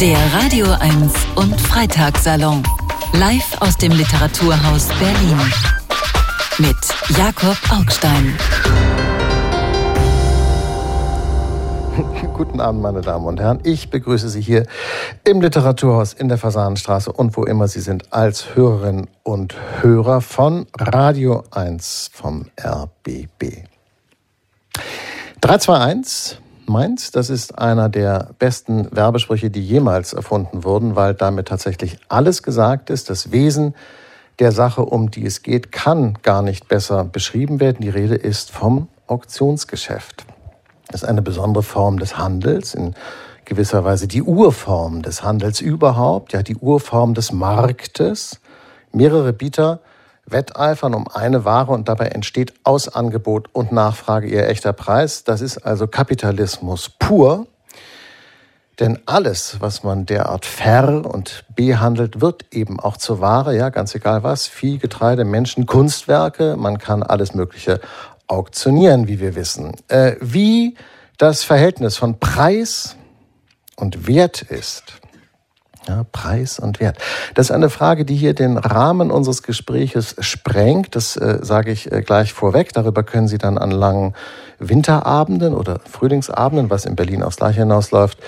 Der Radio 1 und Freitagssalon. Live aus dem Literaturhaus Berlin. Mit Jakob Augstein. Guten Abend, meine Damen und Herren. Ich begrüße Sie hier im Literaturhaus in der Fasanenstraße und wo immer Sie sind als Hörerinnen und Hörer von Radio 1 vom RBB. 321 Mainz, das ist einer der besten Werbesprüche, die jemals erfunden wurden, weil damit tatsächlich alles gesagt ist. Das Wesen der Sache, um die es geht, kann gar nicht besser beschrieben werden. Die Rede ist vom Auktionsgeschäft. Das ist eine besondere Form des Handels, in gewisser Weise die Urform des Handels überhaupt, ja, die Urform des Marktes. Mehrere Bieter wetteifern um eine Ware und dabei entsteht aus Angebot und Nachfrage ihr echter Preis. Das ist also Kapitalismus pur. Denn alles, was man derart ver- und behandelt, wird eben auch zur Ware, ja, ganz egal was. Vieh, Getreide, Menschen, Kunstwerke, man kann alles Mögliche auktionieren, wie wir wissen. Äh, wie das Verhältnis von Preis und Wert ist, ja, Preis und Wert. Das ist eine Frage, die hier den Rahmen unseres Gespräches sprengt. Das äh, sage ich äh, gleich vorweg. Darüber können Sie dann an langen Winterabenden oder Frühlingsabenden, was in Berlin aufs Gleiche hinausläuft,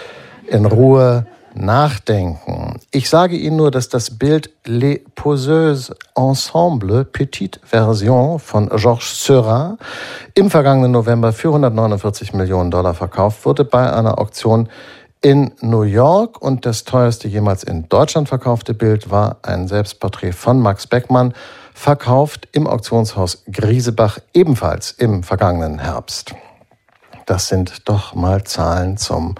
in Ruhe nachdenken. Ich sage Ihnen nur, dass das Bild Les Poseuses Ensemble Petite Version von Georges Seurat im vergangenen November für 149 Millionen Dollar verkauft wurde bei einer Auktion in New York und das teuerste jemals in Deutschland verkaufte Bild war ein Selbstporträt von Max Beckmann, verkauft im Auktionshaus Griesebach ebenfalls im vergangenen Herbst. Das sind doch mal Zahlen zum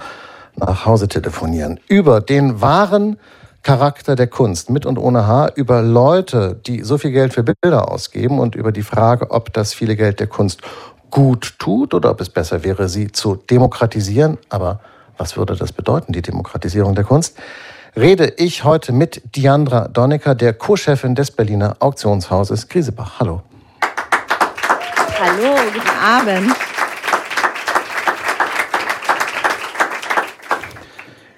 Nachhause telefonieren. Über den wahren Charakter der Kunst mit und ohne Haar, über Leute, die so viel Geld für Bilder ausgeben und über die Frage, ob das viele Geld der Kunst gut tut oder ob es besser wäre, sie zu demokratisieren, aber was würde das bedeuten, die Demokratisierung der Kunst? Rede ich heute mit Diandra Donnecker, der Co-Chefin des Berliner Auktionshauses Griesebach. Hallo. Hallo, guten Abend.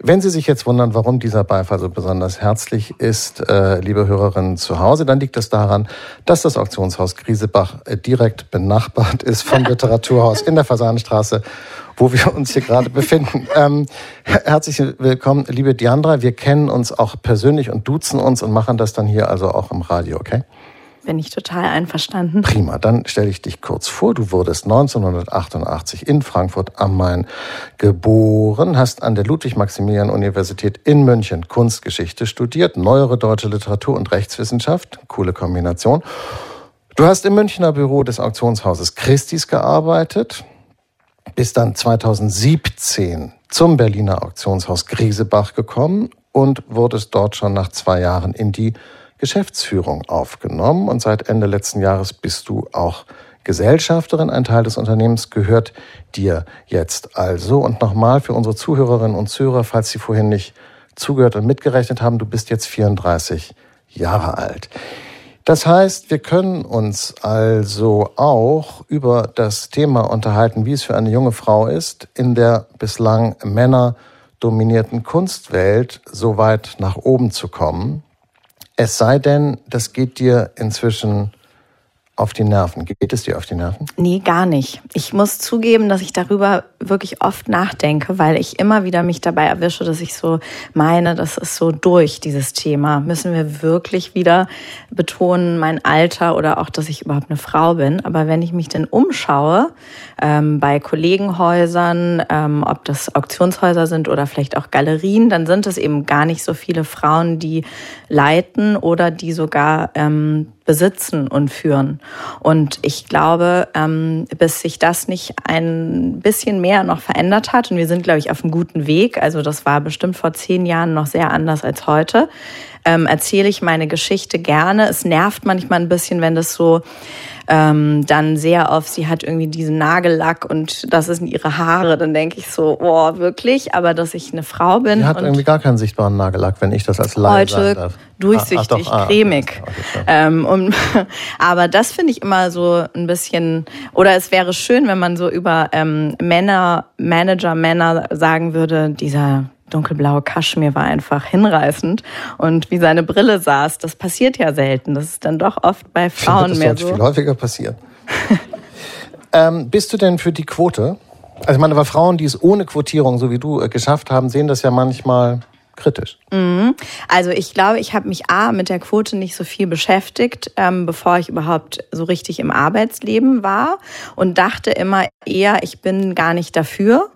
Wenn Sie sich jetzt wundern, warum dieser Beifall so besonders herzlich ist, äh, liebe Hörerinnen zu Hause, dann liegt es daran, dass das Auktionshaus Griesebach äh, direkt benachbart ist vom Literaturhaus in der Fasanenstraße, wo wir uns hier gerade befinden. Ähm, herzlich willkommen, liebe Diandra. Wir kennen uns auch persönlich und duzen uns und machen das dann hier also auch im Radio, okay? Bin ich total einverstanden. Prima, dann stelle ich dich kurz vor. Du wurdest 1988 in Frankfurt am Main geboren, hast an der Ludwig-Maximilian-Universität in München Kunstgeschichte studiert, neuere deutsche Literatur und Rechtswissenschaft, coole Kombination. Du hast im Münchner Büro des Auktionshauses Christis gearbeitet, bist dann 2017 zum Berliner Auktionshaus Griesebach gekommen und wurdest dort schon nach zwei Jahren in die Geschäftsführung aufgenommen und seit Ende letzten Jahres bist du auch Gesellschafterin. Ein Teil des Unternehmens gehört dir jetzt also. Und nochmal für unsere Zuhörerinnen und Zuhörer, falls sie vorhin nicht zugehört und mitgerechnet haben, du bist jetzt 34 Jahre alt. Das heißt, wir können uns also auch über das Thema unterhalten, wie es für eine junge Frau ist, in der bislang männerdominierten Kunstwelt so weit nach oben zu kommen. Es sei denn, das geht dir inzwischen auf die Nerven. Geht es dir auf die Nerven? Nee, gar nicht. Ich muss zugeben, dass ich darüber wirklich oft nachdenke, weil ich immer wieder mich dabei erwische, dass ich so meine, das ist so durch, dieses Thema. Müssen wir wirklich wieder betonen, mein Alter oder auch, dass ich überhaupt eine Frau bin. Aber wenn ich mich denn umschaue, ähm, bei Kollegenhäusern, ähm, ob das Auktionshäuser sind oder vielleicht auch Galerien, dann sind es eben gar nicht so viele Frauen, die leiten oder die sogar ähm, besitzen und führen. Und ich glaube, ähm, bis sich das nicht ein bisschen mehr noch verändert hat, und wir sind, glaube ich, auf einem guten Weg, also das war bestimmt vor zehn Jahren noch sehr anders als heute, ähm, erzähle ich meine Geschichte gerne. Es nervt manchmal ein bisschen, wenn das so ähm, dann sehr oft, sie hat irgendwie diesen Nagellack und das sind ihre Haare, dann denke ich so, oh, wirklich, aber dass ich eine Frau bin. Sie hat irgendwie gar keinen sichtbaren Nagellack, wenn ich das als Laie sagen darf. durchsichtig, ah, ach, cremig. Ah, okay. ähm, und, aber das finde ich immer so ein bisschen, oder es wäre schön, wenn man so über ähm, Männer, Manager, Männer sagen würde, dieser dunkelblaue Kaschmir war einfach hinreißend. Und wie seine Brille saß, das passiert ja selten. Das ist dann doch oft bei Frauen das mehr so. viel häufiger passieren. ähm, bist du denn für die Quote? Also ich meine, weil Frauen, die es ohne Quotierung, so wie du, äh, geschafft haben, sehen das ja manchmal kritisch. Mhm. Also ich glaube, ich habe mich A mit der Quote nicht so viel beschäftigt, ähm, bevor ich überhaupt so richtig im Arbeitsleben war und dachte immer eher, ich bin gar nicht dafür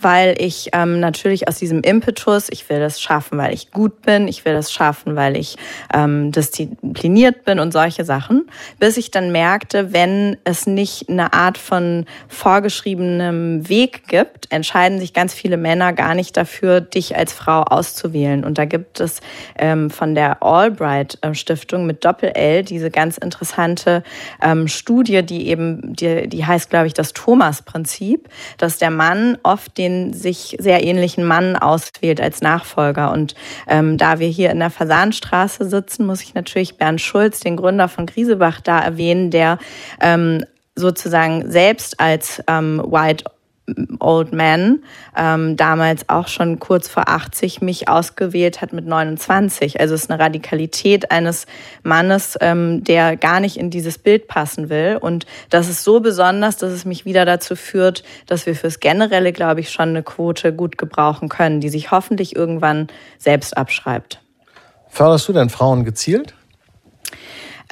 weil ich ähm, natürlich aus diesem Impetus, ich will das schaffen, weil ich gut bin, ich will das schaffen, weil ich ähm, diszipliniert bin und solche Sachen, bis ich dann merkte, wenn es nicht eine Art von vorgeschriebenem Weg gibt, entscheiden sich ganz viele Männer gar nicht dafür, dich als Frau auszuwählen. Und da gibt es ähm, von der Albright äh, Stiftung mit Doppel-L diese ganz interessante ähm, Studie, die eben, die, die heißt, glaube ich, das Thomas-Prinzip, dass der Mann oft den sich sehr ähnlichen Mann auswählt als Nachfolger. Und ähm, da wir hier in der Fasanstraße sitzen, muss ich natürlich Bernd Schulz, den Gründer von Griesebach, da erwähnen, der ähm, sozusagen selbst als ähm, White Old Man, ähm, damals auch schon kurz vor 80, mich ausgewählt hat mit 29. Also es ist eine Radikalität eines Mannes, ähm, der gar nicht in dieses Bild passen will. Und das ist so besonders, dass es mich wieder dazu führt, dass wir fürs Generelle, glaube ich, schon eine Quote gut gebrauchen können, die sich hoffentlich irgendwann selbst abschreibt. Förderst du denn Frauen gezielt?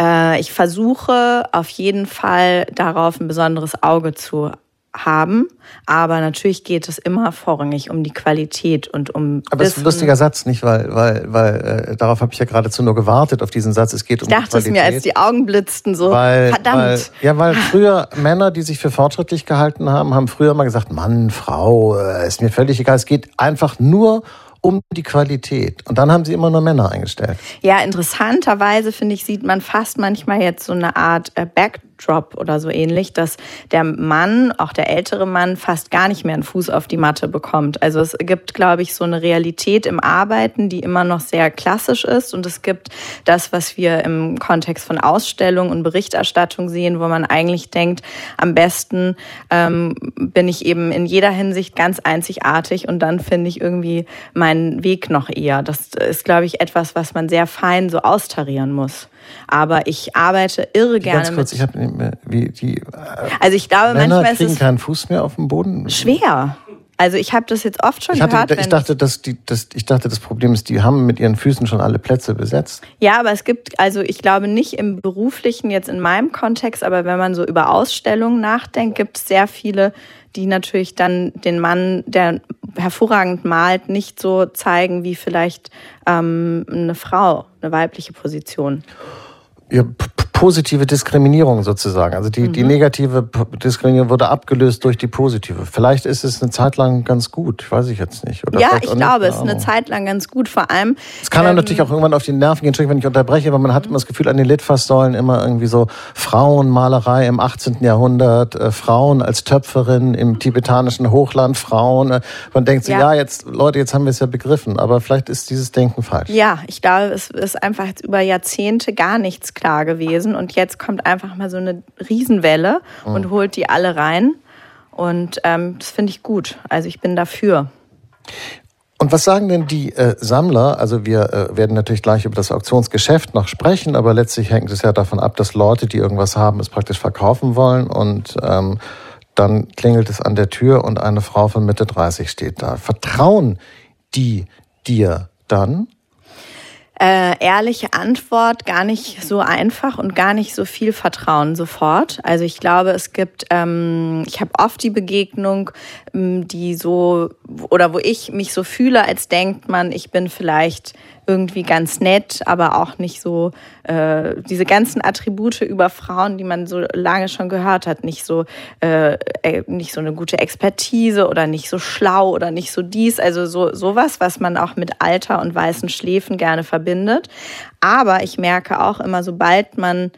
Äh, ich versuche auf jeden Fall darauf ein besonderes Auge zu haben, aber natürlich geht es immer vorrangig um die Qualität und um. Aber es ist ein lustiger Satz, nicht? Weil, weil, weil äh, darauf habe ich ja geradezu nur gewartet auf diesen Satz. Es geht ich um dachte es mir, als die Augen blitzten, so weil, verdammt. Weil, ja, weil früher Männer, die sich für fortschrittlich gehalten haben, haben früher mal gesagt, Mann, Frau, äh, ist mir völlig egal. Es geht einfach nur um die Qualität. Und dann haben sie immer nur Männer eingestellt. Ja, interessanterweise finde ich, sieht man fast manchmal jetzt so eine Art äh, Back Drop oder so ähnlich, dass der Mann, auch der ältere Mann, fast gar nicht mehr einen Fuß auf die Matte bekommt. Also es gibt, glaube ich, so eine Realität im Arbeiten, die immer noch sehr klassisch ist. Und es gibt das, was wir im Kontext von Ausstellung und Berichterstattung sehen, wo man eigentlich denkt, am besten ähm, bin ich eben in jeder Hinsicht ganz einzigartig und dann finde ich irgendwie meinen Weg noch eher. Das ist, glaube ich, etwas, was man sehr fein so austarieren muss. Aber ich arbeite irre gerne Ganz kurz, mit. ich habe mehr, wie die. Äh, also ich glaube, Männer manchmal ist kriegen es keinen Fuß mehr auf dem Boden. schwer. Also ich habe das jetzt oft schon Ich, hatte, gehört. ich dachte, dass die, dass, ich dachte, das Problem ist, die haben mit ihren Füßen schon alle Plätze besetzt. Ja, aber es gibt, also ich glaube nicht im beruflichen, jetzt in meinem Kontext, aber wenn man so über Ausstellungen nachdenkt, gibt es sehr viele, die natürlich dann den Mann, der hervorragend malt, nicht so zeigen wie vielleicht ähm, eine Frau, eine weibliche Position. Ja, positive Diskriminierung sozusagen. Also die, Mhm. die negative Diskriminierung wurde abgelöst durch die positive. Vielleicht ist es eine Zeit lang ganz gut, weiß ich jetzt nicht. Oder ja, ich glaube, es ist eine. Zeit lang ganz gut, vor allem. Es kann ähm, natürlich auch irgendwann auf die Nerven gehen, Entschuldigung, wenn ich unterbreche, aber man hat immer das Gefühl, an den Litfaßsäulen immer irgendwie so Frauenmalerei im 18. Jahrhundert, äh, Frauen als Töpferin im tibetanischen Hochland, Frauen. Äh, man denkt so, ja. Ja. jetzt, Leute, jetzt haben wir es ja begriffen, aber vielleicht ist dieses Denken falsch. Ja, ich glaube, es ist einfach über Jahrzehnte gar nichts klar gewesen und jetzt kommt einfach mal so eine Riesenwelle und holt die alle rein und ähm, das finde ich gut. Also ich bin dafür. Und was sagen denn die äh, Sammler? Also wir äh, werden natürlich gleich über das Auktionsgeschäft noch sprechen, aber letztlich hängt es ja davon ab, dass Leute, die irgendwas haben, es praktisch verkaufen wollen und ähm, dann klingelt es an der Tür und eine Frau von Mitte 30 steht da. Vertrauen die dir dann? Äh, ehrliche Antwort, gar nicht so einfach und gar nicht so viel Vertrauen sofort. Also ich glaube, es gibt, ähm, ich habe oft die Begegnung, ähm, die so, oder wo ich mich so fühle, als denkt man, ich bin vielleicht irgendwie ganz nett, aber auch nicht so äh, diese ganzen Attribute über Frauen, die man so lange schon gehört hat, nicht so äh, äh, nicht so eine gute Expertise oder nicht so schlau oder nicht so dies, also so sowas, was man auch mit Alter und weißen Schläfen gerne verbindet. Aber ich merke auch immer, sobald man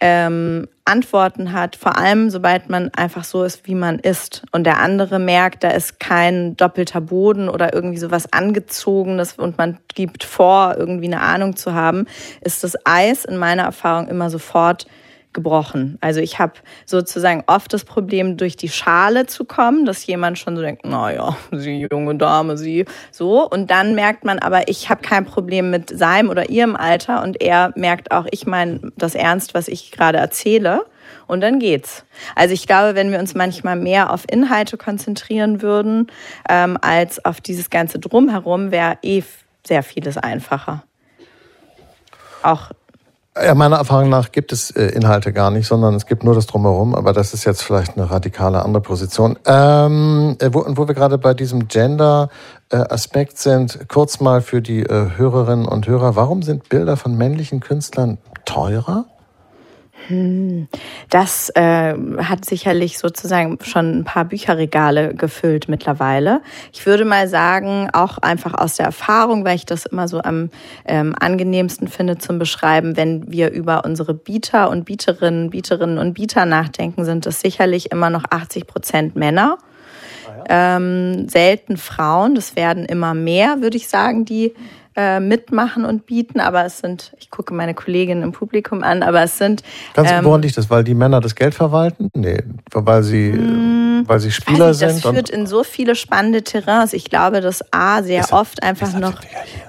ähm, Antworten hat, vor allem sobald man einfach so ist, wie man ist. Und der andere merkt, da ist kein doppelter Boden oder irgendwie sowas angezogenes und man gibt vor, irgendwie eine Ahnung zu haben, ist das Eis in meiner Erfahrung immer sofort gebrochen. Also ich habe sozusagen oft das Problem, durch die Schale zu kommen, dass jemand schon so denkt, naja, sie junge Dame, sie so. Und dann merkt man aber, ich habe kein Problem mit seinem oder ihrem Alter und er merkt auch, ich meine das ernst, was ich gerade erzähle. Und dann geht's. Also ich glaube, wenn wir uns manchmal mehr auf Inhalte konzentrieren würden, ähm, als auf dieses ganze Drumherum, wäre eh sehr vieles einfacher. Auch ja, meiner Erfahrung nach gibt es äh, Inhalte gar nicht, sondern es gibt nur das Drumherum, aber das ist jetzt vielleicht eine radikale andere Position. Ähm, äh, wo, wo wir gerade bei diesem Gender-Aspekt sind, kurz mal für die äh, Hörerinnen und Hörer, warum sind Bilder von männlichen Künstlern teurer? Hm, das äh, hat sicherlich sozusagen schon ein paar Bücherregale gefüllt mittlerweile. Ich würde mal sagen, auch einfach aus der Erfahrung, weil ich das immer so am ähm, angenehmsten finde zum Beschreiben, wenn wir über unsere Bieter und Bieterinnen, Bieterinnen und Bieter nachdenken, sind es sicherlich immer noch 80 Prozent Männer. Ah ähm, selten Frauen, das werden immer mehr, würde ich sagen, die äh, mitmachen und bieten, aber es sind, ich gucke meine Kolleginnen im Publikum an, aber es sind. Ganz ähm, woran liegt das? Weil die Männer das Geld verwalten? Nee, weil sie, mh, hm, weil sie Spieler nicht, sind. Das führt in so viele spannende Terrains. Ich glaube, dass A sehr deshalb, oft einfach noch.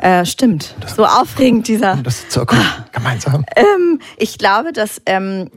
Äh, stimmt. Das, so aufregend dieser. Das zu ah, gemeinsam. Ähm, ich glaube, dass ähm,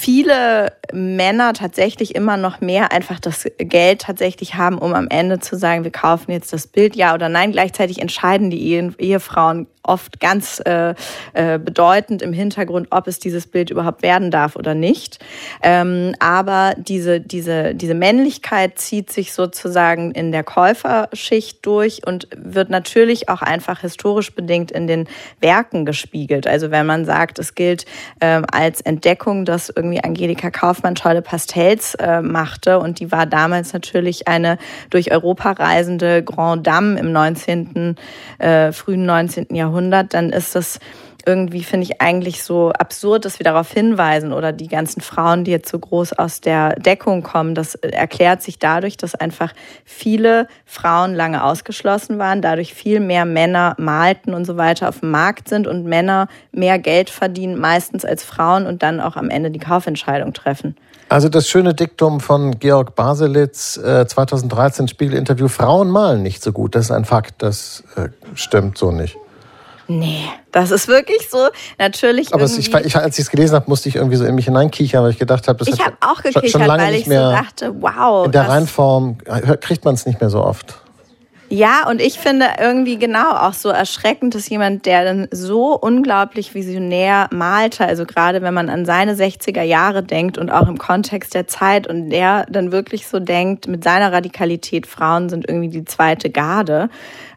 viele Männer tatsächlich immer noch mehr einfach das Geld tatsächlich haben, um am Ende zu sagen, wir kaufen jetzt das Bild, ja oder nein. Gleichzeitig entscheiden die Ehefrauen oft ganz äh, äh, bedeutend im Hintergrund, ob es dieses Bild überhaupt werden darf oder nicht. Ähm, aber diese, diese, diese Männlichkeit zieht sich sozusagen in der Käuferschicht durch und wird natürlich auch einfach historisch bedingt in den Werken gespiegelt. Also wenn man sagt, es gilt äh, als Entdeckung, dass irgendwie Angelika Kaufmann tolle Pastells äh, machte und die war damals natürlich eine durch Europa reisende Grand Dame im 19., äh, frühen 19. Jahrhundert Jahrhundert, dann ist das irgendwie, finde ich, eigentlich so absurd, dass wir darauf hinweisen oder die ganzen Frauen, die jetzt so groß aus der Deckung kommen, das erklärt sich dadurch, dass einfach viele Frauen lange ausgeschlossen waren, dadurch viel mehr Männer malten und so weiter auf dem Markt sind und Männer mehr Geld verdienen, meistens als Frauen und dann auch am Ende die Kaufentscheidung treffen. Also das schöne Diktum von Georg Baselitz, äh, 2013 Spiegelinterview, Frauen malen nicht so gut. Das ist ein Fakt, das äh, stimmt so nicht. Nee, das ist wirklich so. Natürlich. Aber ich, ich, als ich es gelesen habe, musste ich irgendwie so in mich hineinkichern, weil ich gedacht habe, das ich habe auch gekichert, schon lange weil ich so dachte, wow. In der Reinform kriegt man es nicht mehr so oft. Ja, und ich finde irgendwie genau auch so erschreckend, dass jemand, der dann so unglaublich visionär malte, also gerade wenn man an seine 60er Jahre denkt und auch im Kontext der Zeit und der dann wirklich so denkt, mit seiner Radikalität, Frauen sind irgendwie die zweite Garde,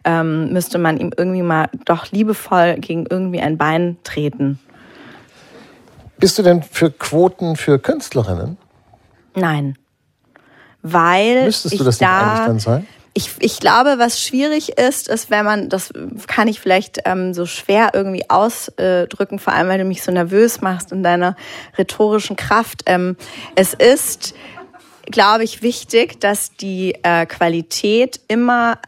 ähm, müsste man ihm irgendwie mal doch liebevoll gegen irgendwie ein Bein treten. Bist du denn für Quoten für Künstlerinnen? Nein. Weil. Müsstest du das da, nicht eigentlich dann sein? Ich, ich glaube, was schwierig ist, ist, wenn man, das kann ich vielleicht ähm, so schwer irgendwie ausdrücken, vor allem weil du mich so nervös machst in deiner rhetorischen Kraft. Ähm, es ist, glaube ich, wichtig, dass die äh, Qualität immer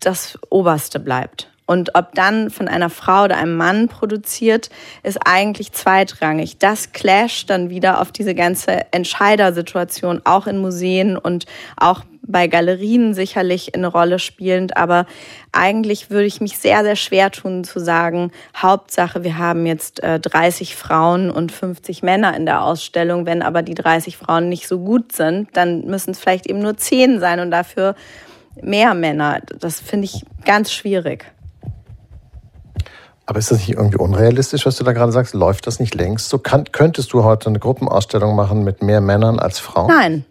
das Oberste bleibt. Und ob dann von einer Frau oder einem Mann produziert, ist eigentlich zweitrangig. Das clasht dann wieder auf diese ganze Entscheidersituation, auch in Museen und auch bei Galerien sicherlich eine Rolle spielend. Aber eigentlich würde ich mich sehr, sehr schwer tun zu sagen, Hauptsache, wir haben jetzt äh, 30 Frauen und 50 Männer in der Ausstellung. Wenn aber die 30 Frauen nicht so gut sind, dann müssen es vielleicht eben nur 10 sein und dafür mehr Männer. Das finde ich ganz schwierig. Aber ist das nicht irgendwie unrealistisch, was du da gerade sagst? Läuft das nicht längst? So kann, könntest du heute eine Gruppenausstellung machen mit mehr Männern als Frauen? Nein.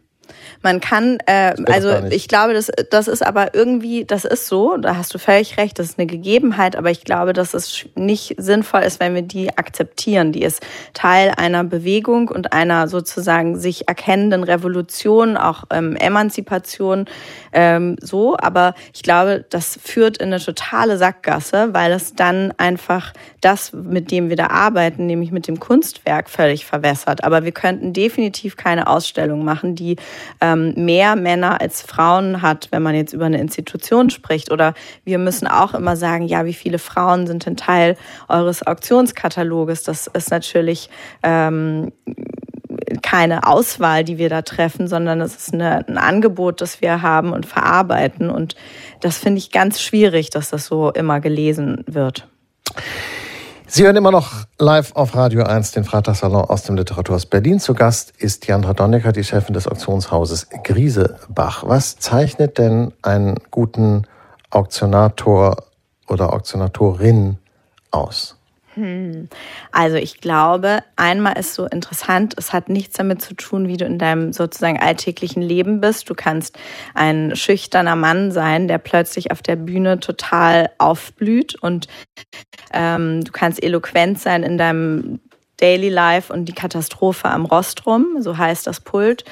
Man kann, äh, also ich glaube, das, das ist aber irgendwie, das ist so, da hast du völlig recht, das ist eine Gegebenheit, aber ich glaube, dass es nicht sinnvoll ist, wenn wir die akzeptieren. Die ist Teil einer Bewegung und einer sozusagen sich erkennenden Revolution, auch ähm, Emanzipation, ähm, so. Aber ich glaube, das führt in eine totale Sackgasse, weil es dann einfach das, mit dem wir da arbeiten, nämlich mit dem Kunstwerk, völlig verwässert. Aber wir könnten definitiv keine Ausstellung machen, die ähm, ähm, mehr Männer als Frauen hat, wenn man jetzt über eine Institution spricht. Oder wir müssen auch immer sagen, ja, wie viele Frauen sind denn Teil eures Auktionskataloges? Das ist natürlich ähm, keine Auswahl, die wir da treffen, sondern es ist eine, ein Angebot, das wir haben und verarbeiten. Und das finde ich ganz schwierig, dass das so immer gelesen wird. Sie hören immer noch live auf Radio 1 den Freitagssalon aus dem Literaturhaus Berlin. Zu Gast ist Jan Radonecker, die Chefin des Auktionshauses Griesebach. Was zeichnet denn einen guten Auktionator oder Auktionatorin aus? Hm. Also ich glaube, einmal ist so interessant, es hat nichts damit zu tun, wie du in deinem sozusagen alltäglichen Leben bist. Du kannst ein schüchterner Mann sein, der plötzlich auf der Bühne total aufblüht und ähm, du kannst eloquent sein in deinem Daily Life und die Katastrophe am Rostrum, so heißt das Pult.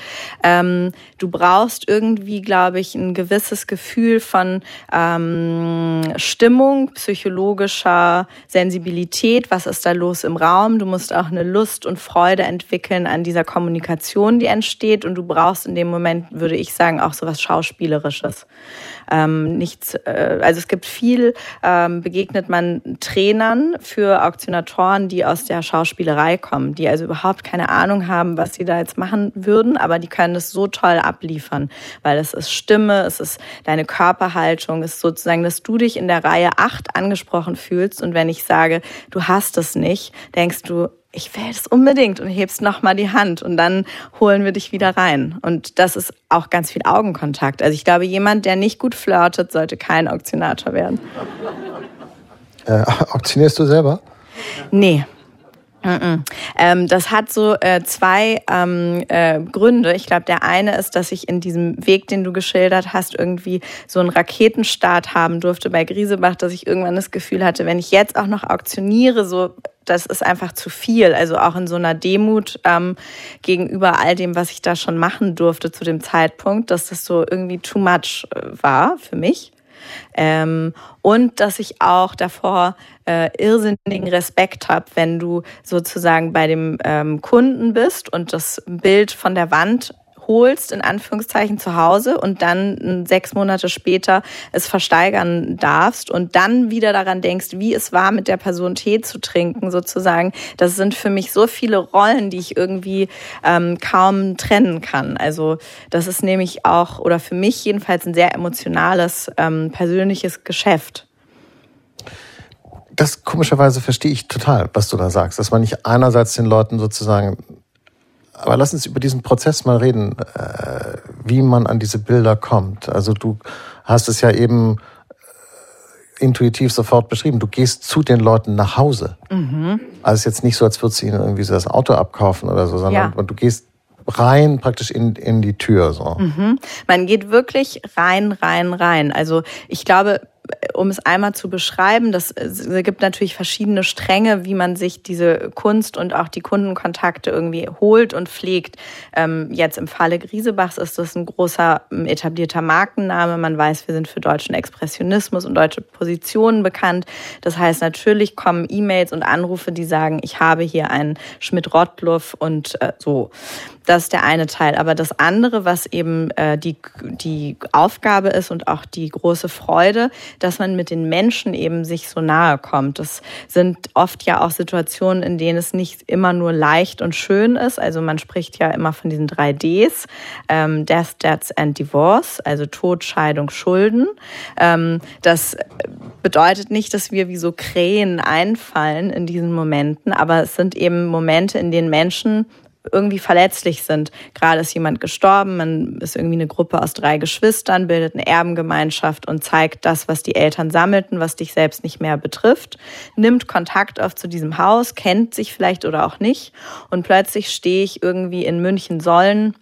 Ähm, du brauchst irgendwie, glaube ich, ein gewisses Gefühl von ähm, Stimmung, psychologischer Sensibilität. Was ist da los im Raum? Du musst auch eine Lust und Freude entwickeln an dieser Kommunikation, die entsteht. Und du brauchst in dem Moment, würde ich sagen, auch so was Schauspielerisches ähm, nichts, äh, also es gibt viel, ähm, begegnet man Trainern für Auktionatoren, die aus der Schauspielerei kommen, die also überhaupt keine Ahnung haben, was sie da jetzt machen würden, aber die können es so toll abliefern, weil es ist Stimme, es ist deine Körperhaltung, es ist sozusagen, dass du dich in der Reihe 8 angesprochen fühlst und wenn ich sage, du hast es nicht, denkst du, ich will es unbedingt und hebst nochmal die Hand und dann holen wir dich wieder rein. Und das ist auch ganz viel Augenkontakt. Also ich glaube, jemand, der nicht gut flirtet, sollte kein Auktionator werden. Äh, auktionierst du selber? Nee. Ähm, das hat so äh, zwei ähm, äh, Gründe. Ich glaube, der eine ist, dass ich in diesem Weg, den du geschildert hast, irgendwie so einen Raketenstart haben durfte bei Griesebach, dass ich irgendwann das Gefühl hatte, wenn ich jetzt auch noch auktioniere, so das ist einfach zu viel. Also auch in so einer Demut ähm, gegenüber all dem, was ich da schon machen durfte zu dem Zeitpunkt, dass das so irgendwie too much äh, war für mich. Ähm, und dass ich auch davor äh, irrsinnigen Respekt habe, wenn du sozusagen bei dem ähm, Kunden bist und das Bild von der Wand holst, in Anführungszeichen zu Hause und dann sechs Monate später es versteigern darfst und dann wieder daran denkst, wie es war, mit der Person Tee zu trinken, sozusagen. Das sind für mich so viele Rollen, die ich irgendwie ähm, kaum trennen kann. Also das ist nämlich auch, oder für mich jedenfalls ein sehr emotionales, ähm, persönliches Geschäft das komischerweise verstehe ich total, was du da sagst, dass man nicht einerseits den Leuten sozusagen aber lass uns über diesen Prozess mal reden, äh, wie man an diese Bilder kommt. Also du hast es ja eben äh, intuitiv sofort beschrieben. Du gehst zu den Leuten nach Hause. Mhm. Also es ist jetzt nicht so, als würdest du ihnen irgendwie so das Auto abkaufen oder so, sondern ja. du gehst rein praktisch in, in die Tür. So. Mhm. Man geht wirklich rein, rein, rein. Also ich glaube, um es einmal zu beschreiben, das, es gibt natürlich verschiedene Stränge, wie man sich diese Kunst und auch die Kundenkontakte irgendwie holt und pflegt. Ähm, jetzt im Falle Griesebachs ist das ein großer ähm, etablierter Markenname. Man weiß, wir sind für deutschen Expressionismus und deutsche Positionen bekannt. Das heißt, natürlich kommen E-Mails und Anrufe, die sagen, ich habe hier einen Schmidt-Rottluff und äh, so. Das ist der eine Teil. Aber das andere, was eben äh, die, die Aufgabe ist und auch die große Freude, dass man mit den Menschen eben sich so nahe kommt. Das sind oft ja auch Situationen, in denen es nicht immer nur leicht und schön ist. Also man spricht ja immer von diesen drei Ds, ähm, Death, Deaths and Divorce, also Tod, Scheidung, Schulden. Ähm, das bedeutet nicht, dass wir wie so Krähen einfallen in diesen Momenten, aber es sind eben Momente, in denen Menschen irgendwie verletzlich sind. Gerade ist jemand gestorben, man ist irgendwie eine Gruppe aus drei Geschwistern, bildet eine Erbengemeinschaft und zeigt das, was die Eltern sammelten, was dich selbst nicht mehr betrifft, nimmt Kontakt auf zu diesem Haus, kennt sich vielleicht oder auch nicht und plötzlich stehe ich irgendwie in München-Sollen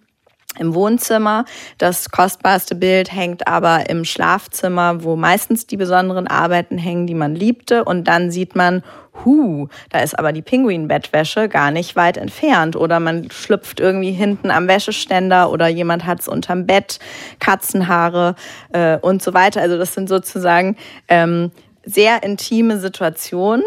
im Wohnzimmer. Das kostbarste Bild hängt aber im Schlafzimmer, wo meistens die besonderen Arbeiten hängen, die man liebte. Und dann sieht man, hu, da ist aber die Pinguin-Bettwäsche gar nicht weit entfernt. Oder man schlüpft irgendwie hinten am Wäscheständer oder jemand hat es unterm Bett, Katzenhaare äh, und so weiter. Also das sind sozusagen ähm, sehr intime Situationen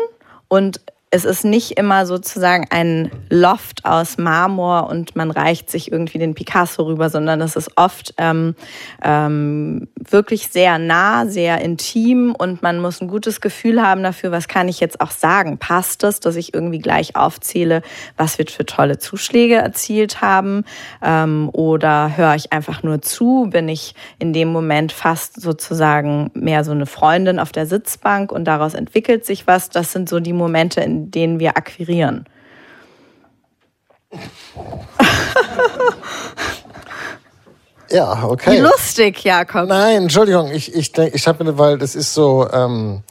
und es ist nicht immer sozusagen ein Loft aus Marmor und man reicht sich irgendwie den Picasso rüber, sondern es ist oft ähm, ähm, wirklich sehr nah, sehr intim und man muss ein gutes Gefühl haben dafür, was kann ich jetzt auch sagen. Passt es, dass ich irgendwie gleich aufzähle, was wir für tolle Zuschläge erzielt haben? Ähm, oder höre ich einfach nur zu? Bin ich in dem Moment fast sozusagen mehr so eine Freundin auf der Sitzbank und daraus entwickelt sich was? Das sind so die Momente, in denen wir akquirieren. Ja, okay. Wie lustig, Jakob. Nein, Entschuldigung, ich, ich denke, ich habe, weil das ist so, ähm,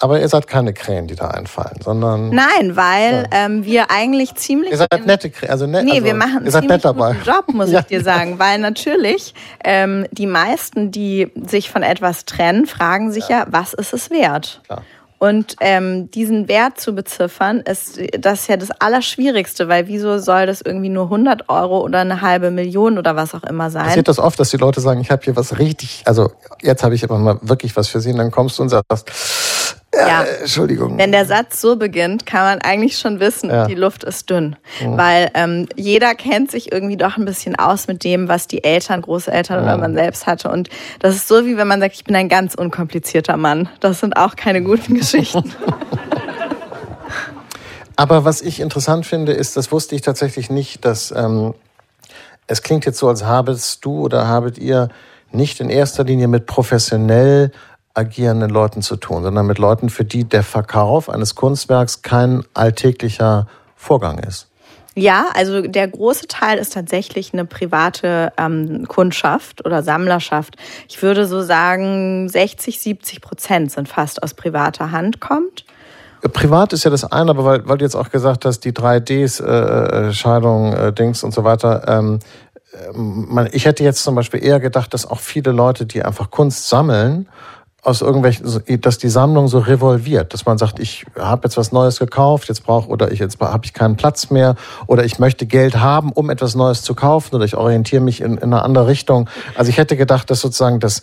aber ihr seid keine Krähen, die da einfallen, sondern. Nein, weil ja. ähm, wir eigentlich ziemlich. Ihr seid nette Krähen, also ne, Nee, also, wir machen einen ziemlich guten Job, muss ja. ich dir sagen. Weil natürlich ähm, die meisten, die sich von etwas trennen, fragen sich ja, ja was ist es wert? Klar. Und ähm, diesen Wert zu beziffern, ist das ist ja das Allerschwierigste, weil wieso soll das irgendwie nur 100 Euro oder eine halbe Million oder was auch immer sein? Passiert das oft, dass die Leute sagen, ich habe hier was richtig, also jetzt habe ich aber mal wirklich was für sie und dann kommst du und sagst, ja, äh, Entschuldigung. Wenn der Satz so beginnt, kann man eigentlich schon wissen, ja. die Luft ist dünn. Mhm. Weil ähm, jeder kennt sich irgendwie doch ein bisschen aus mit dem, was die Eltern, Großeltern mhm. oder man selbst hatte. Und das ist so, wie wenn man sagt, ich bin ein ganz unkomplizierter Mann. Das sind auch keine guten Geschichten. Aber was ich interessant finde, ist, das wusste ich tatsächlich nicht, dass ähm, es klingt jetzt so, als habest du oder habet ihr nicht in erster Linie mit professionell agierenden Leuten zu tun, sondern mit Leuten, für die der Verkauf eines Kunstwerks kein alltäglicher Vorgang ist. Ja, also der große Teil ist tatsächlich eine private ähm, Kundschaft oder Sammlerschaft. Ich würde so sagen, 60, 70 Prozent sind fast aus privater Hand kommt. Privat ist ja das eine, aber weil, weil du jetzt auch gesagt hast, die 3Ds, äh, äh, Scheidung, äh, Dings und so weiter, ähm, äh, ich hätte jetzt zum Beispiel eher gedacht, dass auch viele Leute, die einfach Kunst sammeln aus irgendwelchen, dass die Sammlung so revolviert, dass man sagt, ich habe jetzt was Neues gekauft, jetzt brauche oder ich jetzt habe ich keinen Platz mehr oder ich möchte Geld haben, um etwas Neues zu kaufen oder ich orientiere mich in, in eine andere Richtung. Also ich hätte gedacht, dass sozusagen das,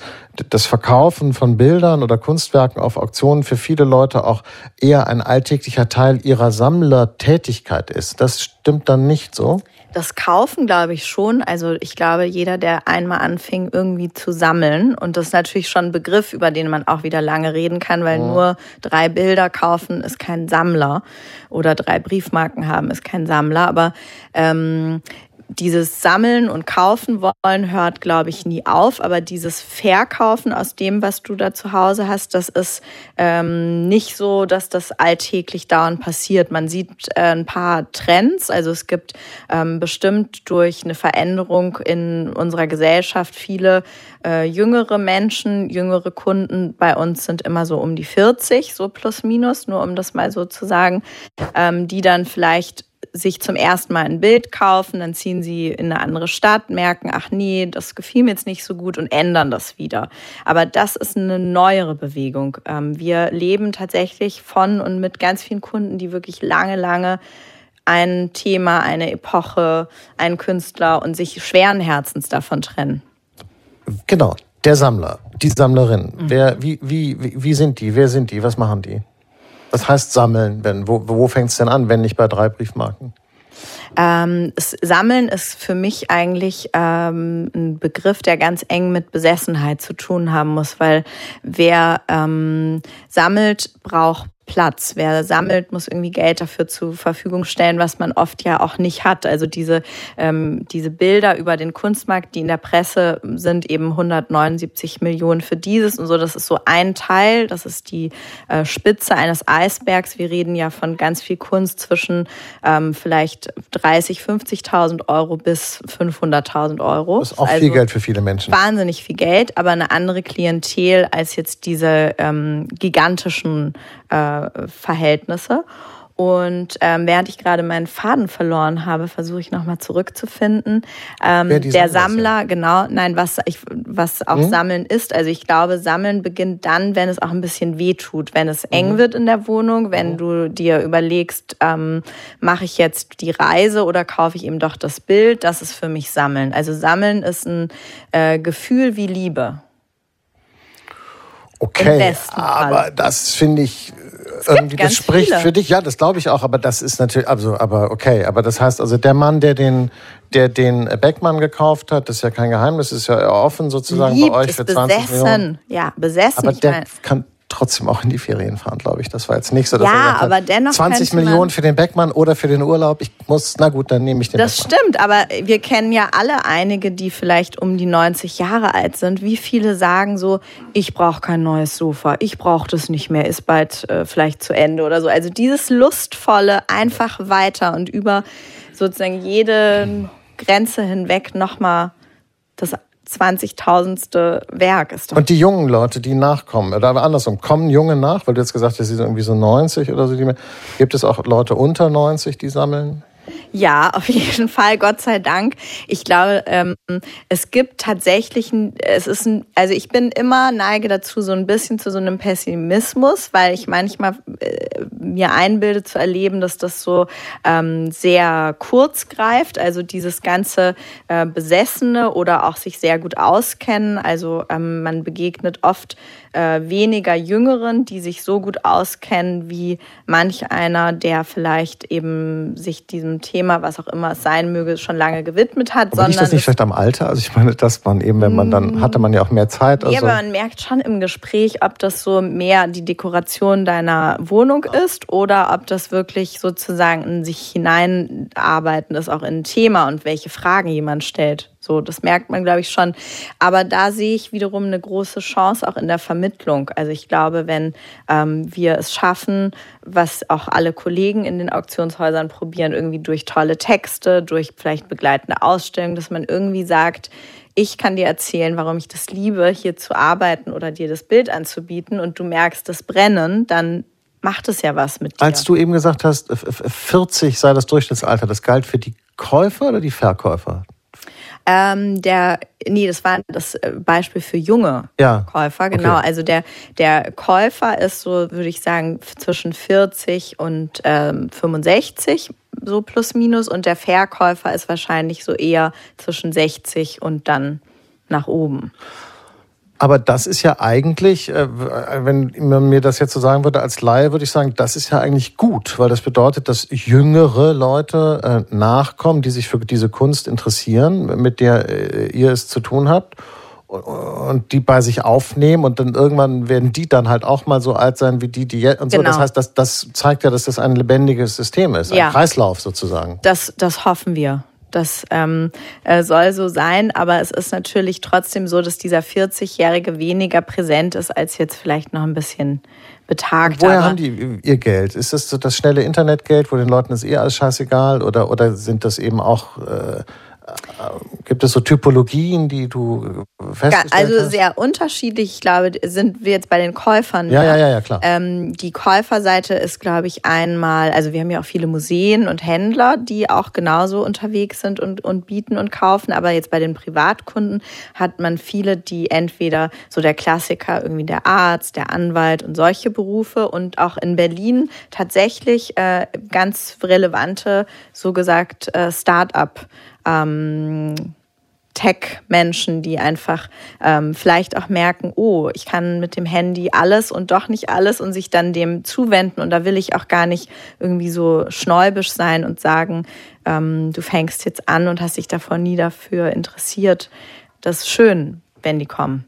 das Verkaufen von Bildern oder Kunstwerken auf Auktionen für viele Leute auch eher ein alltäglicher Teil ihrer Sammlertätigkeit ist. Das stimmt dann nicht so? Das Kaufen glaube ich schon. Also ich glaube, jeder, der einmal anfing, irgendwie zu sammeln, und das ist natürlich schon ein Begriff, über den man auch wieder lange reden kann, weil ja. nur drei Bilder kaufen ist kein Sammler oder drei Briefmarken haben ist kein Sammler. Aber ähm, dieses Sammeln und Kaufen wollen hört, glaube ich, nie auf. Aber dieses Verkaufen aus dem, was du da zu Hause hast, das ist ähm, nicht so, dass das alltäglich dauernd passiert. Man sieht äh, ein paar Trends. Also es gibt ähm, bestimmt durch eine Veränderung in unserer Gesellschaft viele äh, jüngere Menschen, jüngere Kunden. Bei uns sind immer so um die 40, so plus minus, nur um das mal so zu sagen, ähm, die dann vielleicht sich zum ersten Mal ein Bild kaufen, dann ziehen sie in eine andere Stadt, merken, ach nee, das gefiel mir jetzt nicht so gut und ändern das wieder. Aber das ist eine neuere Bewegung. Ähm, wir leben tatsächlich von und mit ganz vielen Kunden, die wirklich lange, lange ein Thema, eine Epoche, einen Künstler und sich schweren Herzens davon trennen. Genau, der Sammler, die Sammlerin. Mhm. Wer, wie, wie, wie sind die? Wer sind die? Was machen die? Was heißt sammeln, Ben? Wo, wo fängt es denn an, wenn nicht bei drei Briefmarken? Ähm, Sammeln ist für mich eigentlich ähm, ein Begriff, der ganz eng mit Besessenheit zu tun haben muss, weil wer ähm, sammelt, braucht Platz. Wer sammelt, muss irgendwie Geld dafür zur Verfügung stellen, was man oft ja auch nicht hat. Also diese, ähm, diese Bilder über den Kunstmarkt, die in der Presse sind, eben 179 Millionen für dieses und so. Das ist so ein Teil. Das ist die äh, Spitze eines Eisbergs. Wir reden ja von ganz viel Kunst zwischen ähm, vielleicht 30, 50.000 Euro bis 500.000 Euro. Das ist auch also viel Geld für viele Menschen. Wahnsinnig viel Geld, aber eine andere Klientel als jetzt diese ähm, gigantischen äh, Verhältnisse. Und ähm, während ich gerade meinen Faden verloren habe, versuche ich nochmal zurückzufinden. Ähm, der Sammler, sind. genau, nein, was ich, was auch mhm. Sammeln ist. Also ich glaube, Sammeln beginnt dann, wenn es auch ein bisschen weh tut, wenn es eng mhm. wird in der Wohnung, wenn mhm. du dir überlegst, ähm, mache ich jetzt die Reise oder kaufe ich eben doch das Bild. Das ist für mich Sammeln. Also Sammeln ist ein äh, Gefühl wie Liebe. Okay, aber das finde ich irgendwie, das spricht viele. für dich, ja, das glaube ich auch, aber das ist natürlich, also, aber okay, aber das heißt also, der Mann, der den, der den Beckmann gekauft hat, das ist ja kein Geheimnis, ist ja offen sozusagen Liebt, bei euch für 20 besessen. Millionen. Ja, besessen. Aber der kann trotzdem auch in die Ferien fahren, glaube ich. Das war jetzt nicht so, dass ja, er aber dennoch 20 Millionen für den Beckmann oder für den Urlaub. Ich muss, na gut, dann nehme ich den Das Beckmann. stimmt, aber wir kennen ja alle einige, die vielleicht um die 90 Jahre alt sind. Wie viele sagen so, ich brauche kein neues Sofa, ich brauche das nicht mehr, ist bald äh, vielleicht zu Ende oder so. Also dieses lustvolle, einfach weiter und über sozusagen jede Grenze hinweg nochmal das 20.000. Werk ist doch. Und die jungen Leute, die nachkommen, oder andersrum, kommen junge nach, weil du jetzt gesagt hast, sie sind irgendwie so 90 oder so. Gibt es auch Leute unter 90, die sammeln? Ja, auf jeden Fall, Gott sei Dank. Ich glaube, ähm, es gibt tatsächlich, es ist ein, also ich bin immer neige dazu, so ein bisschen zu so einem Pessimismus, weil ich manchmal äh, mir einbilde zu erleben, dass das so ähm, sehr kurz greift, also dieses ganze äh, Besessene oder auch sich sehr gut auskennen. Also ähm, man begegnet oft äh, weniger Jüngeren, die sich so gut auskennen wie manch einer, der vielleicht eben sich diesem Thema, was auch immer es sein möge, schon lange gewidmet hat. Aber liegt das nicht vielleicht am Alter? Also ich meine, dass man eben, wenn man dann, mm. hatte man ja auch mehr Zeit. Also ja, aber man merkt schon im Gespräch, ob das so mehr die Dekoration deiner Wohnung ist oder ob das wirklich sozusagen in sich hineinarbeiten ist, auch in ein Thema und welche Fragen jemand stellt. So, das merkt man, glaube ich, schon. Aber da sehe ich wiederum eine große Chance auch in der Vermittlung. Also ich glaube, wenn ähm, wir es schaffen, was auch alle Kollegen in den Auktionshäusern probieren, irgendwie durch tolle Texte, durch vielleicht begleitende Ausstellungen, dass man irgendwie sagt, ich kann dir erzählen, warum ich das liebe, hier zu arbeiten oder dir das Bild anzubieten und du merkst das Brennen, dann macht es ja was mit dir. Als du eben gesagt hast, 40 sei das Durchschnittsalter, das galt für die Käufer oder die Verkäufer? Ähm, der, nee, das war das äh, Beispiel für junge ja. Käufer, genau. Okay. Also der, der Käufer ist so, würde ich sagen, zwischen 40 und ähm, 65, so plus minus. Und der Verkäufer ist wahrscheinlich so eher zwischen 60 und dann nach oben. Aber das ist ja eigentlich, äh, wenn man mir das jetzt so sagen würde als Laie, würde ich sagen, das ist ja eigentlich gut, weil das bedeutet, dass jüngere Leute äh, nachkommen, die sich für diese Kunst interessieren, mit der äh, ihr es zu tun habt und die bei sich aufnehmen und dann irgendwann werden die dann halt auch mal so alt sein wie die, die jetzt und so. Genau. Das heißt, das, das zeigt ja, dass das ein lebendiges System ist, ein ja. Kreislauf sozusagen. Das, das hoffen wir. Das ähm, äh, soll so sein, aber es ist natürlich trotzdem so, dass dieser 40-Jährige weniger präsent ist als jetzt vielleicht noch ein bisschen betagt. Woher haben die ihr Geld? Ist das so das schnelle Internetgeld, wo den Leuten ist eh alles scheißegal? Oder, oder sind das eben auch äh, Gibt es so Typologien, die du festgestellt also hast? sehr unterschiedlich. Ich glaube, sind wir jetzt bei den Käufern. Ja, ja, ja, ja klar. Ähm, die Käuferseite ist, glaube ich, einmal, also wir haben ja auch viele Museen und Händler, die auch genauso unterwegs sind und, und bieten und kaufen. Aber jetzt bei den Privatkunden hat man viele, die entweder so der Klassiker, irgendwie der Arzt, der Anwalt und solche Berufe und auch in Berlin tatsächlich äh, ganz relevante, so gesagt, äh, Start-up ähm, Tech-Menschen, die einfach ähm, vielleicht auch merken, oh, ich kann mit dem Handy alles und doch nicht alles und sich dann dem zuwenden. Und da will ich auch gar nicht irgendwie so schnäubisch sein und sagen, ähm, du fängst jetzt an und hast dich davor nie dafür interessiert. Das ist schön, wenn die kommen.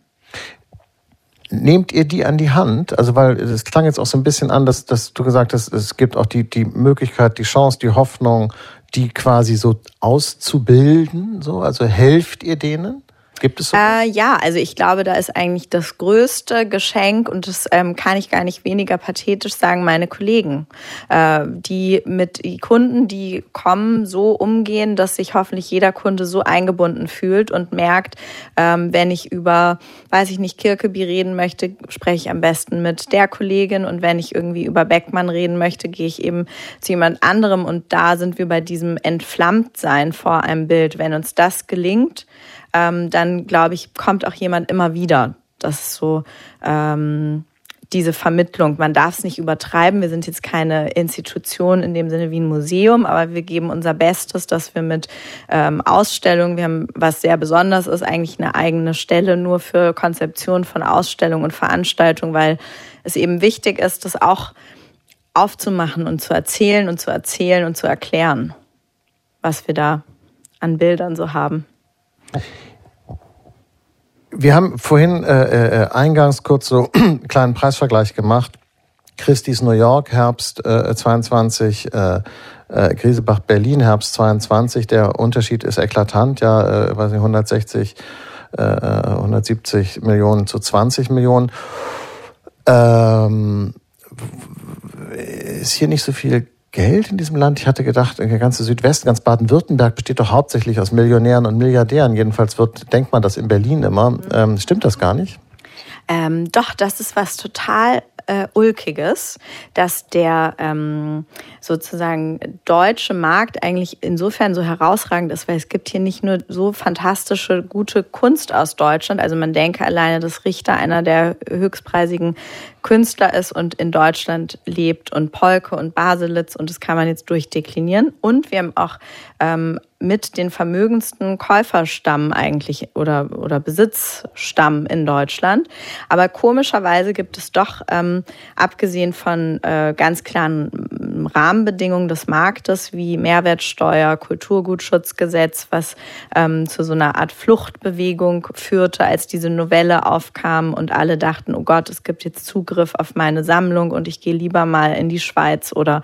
Nehmt ihr die an die Hand? Also, weil es klang jetzt auch so ein bisschen an, dass, dass du gesagt hast, es gibt auch die, die Möglichkeit, die Chance, die Hoffnung, die quasi so auszubilden? So? Also helft ihr denen? Gibt es so? Äh, ja, also ich glaube, da ist eigentlich das größte Geschenk und das ähm, kann ich gar nicht weniger pathetisch sagen, meine Kollegen, äh, die mit Kunden, die kommen, so umgehen, dass sich hoffentlich jeder Kunde so eingebunden fühlt und merkt, ähm, wenn ich über, weiß ich nicht, Kirkeby reden möchte, spreche ich am besten mit der Kollegin und wenn ich irgendwie über Beckmann reden möchte, gehe ich eben zu jemand anderem und da sind wir bei diesem Entflammtsein vor einem Bild. Wenn uns das gelingt, ähm, dann glaube ich, kommt auch jemand immer wieder. Das ist so ähm, diese Vermittlung. Man darf es nicht übertreiben. Wir sind jetzt keine Institution in dem Sinne wie ein Museum, aber wir geben unser Bestes, dass wir mit ähm, Ausstellungen, wir haben, was sehr besonders ist, eigentlich eine eigene Stelle nur für Konzeption von Ausstellungen und Veranstaltungen, weil es eben wichtig ist, dass auch aufzumachen und zu erzählen und zu erzählen und zu erklären, was wir da an Bildern so haben. Wir haben vorhin äh, äh, eingangs kurz so einen kleinen Preisvergleich gemacht. Christie's New York, Herbst äh, 22, äh, äh, Griesebach Berlin, Herbst 22. Der Unterschied ist eklatant, ja, äh, weiß nicht, 160, äh, 170 Millionen zu 20 Millionen. Ähm, ist hier nicht so viel Geld in diesem Land? Ich hatte gedacht, der ganze Südwesten, ganz Baden-Württemberg besteht doch hauptsächlich aus Millionären und Milliardären. Jedenfalls wird, denkt man das in Berlin immer. Ähm, stimmt das gar nicht? Ähm, doch, das ist was total äh, Ulkiges, dass der ähm, sozusagen deutsche Markt eigentlich insofern so herausragend ist, weil es gibt hier nicht nur so fantastische, gute Kunst aus Deutschland. Also man denke alleine, dass Richter einer der höchstpreisigen Künstler ist und in Deutschland lebt und Polke und Baselitz und das kann man jetzt durchdeklinieren. Und wir haben auch ähm, mit den vermögendsten Käuferstamm eigentlich oder, oder Besitzstamm in Deutschland. Aber komischerweise gibt es doch, ähm, abgesehen von äh, ganz klaren Rahmenbedingungen des Marktes wie Mehrwertsteuer, Kulturgutschutzgesetz, was ähm, zu so einer Art Fluchtbewegung führte, als diese Novelle aufkam und alle dachten, oh Gott, es gibt jetzt Zugriff auf meine Sammlung und ich gehe lieber mal in die Schweiz oder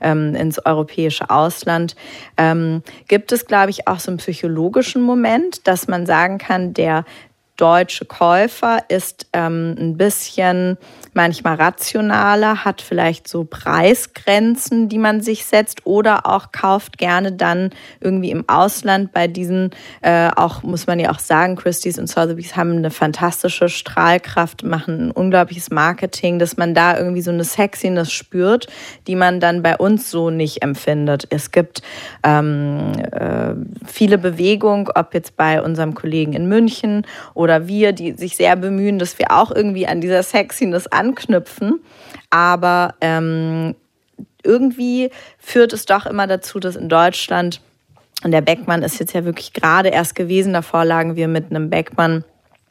ähm, ins europäische Ausland. Ähm, gibt es, glaube ich, auch so einen psychologischen Moment, dass man sagen kann, der deutsche Käufer ist ähm, ein bisschen manchmal rationaler, hat vielleicht so Preisgrenzen, die man sich setzt oder auch kauft gerne dann irgendwie im Ausland bei diesen, äh, auch muss man ja auch sagen, Christie's und Sotheby's haben eine fantastische Strahlkraft, machen ein unglaubliches Marketing, dass man da irgendwie so eine Sexiness spürt, die man dann bei uns so nicht empfindet. Es gibt ähm, äh, viele Bewegungen, ob jetzt bei unserem Kollegen in München oder wir, die sich sehr bemühen, dass wir auch irgendwie an dieser Sexiness anknüpfen. Aber ähm, irgendwie führt es doch immer dazu, dass in Deutschland, und der Beckmann ist jetzt ja wirklich gerade erst gewesen, davor lagen wir mit einem Beckmann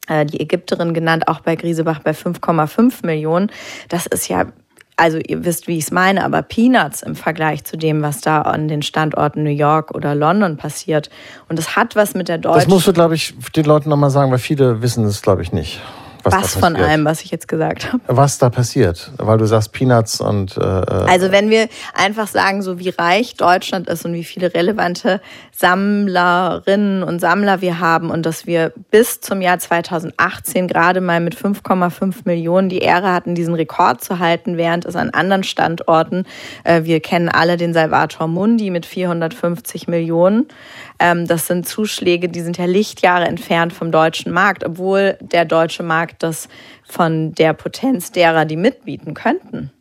äh, die Ägypterin genannt, auch bei Griesebach bei 5,5 Millionen. Das ist ja also ihr wisst, wie ich es meine, aber Peanuts im Vergleich zu dem, was da an den Standorten New York oder London passiert. Und es hat was mit der deutschen... Das musst du, glaube ich, den Leuten nochmal sagen, weil viele wissen es, glaube ich, nicht. Was, was von allem, was ich jetzt gesagt habe. Was da passiert, weil du sagst Peanuts und. Äh, äh, also wenn wir einfach sagen, so wie reich Deutschland ist und wie viele relevante Sammlerinnen und Sammler wir haben und dass wir bis zum Jahr 2018 gerade mal mit 5,5 Millionen die Ehre hatten, diesen Rekord zu halten, während es an anderen Standorten, äh, wir kennen alle den Salvator Mundi mit 450 Millionen. Ähm, das sind Zuschläge, die sind ja Lichtjahre entfernt vom deutschen Markt, obwohl der deutsche Markt das von der Potenz derer, die mitbieten könnten.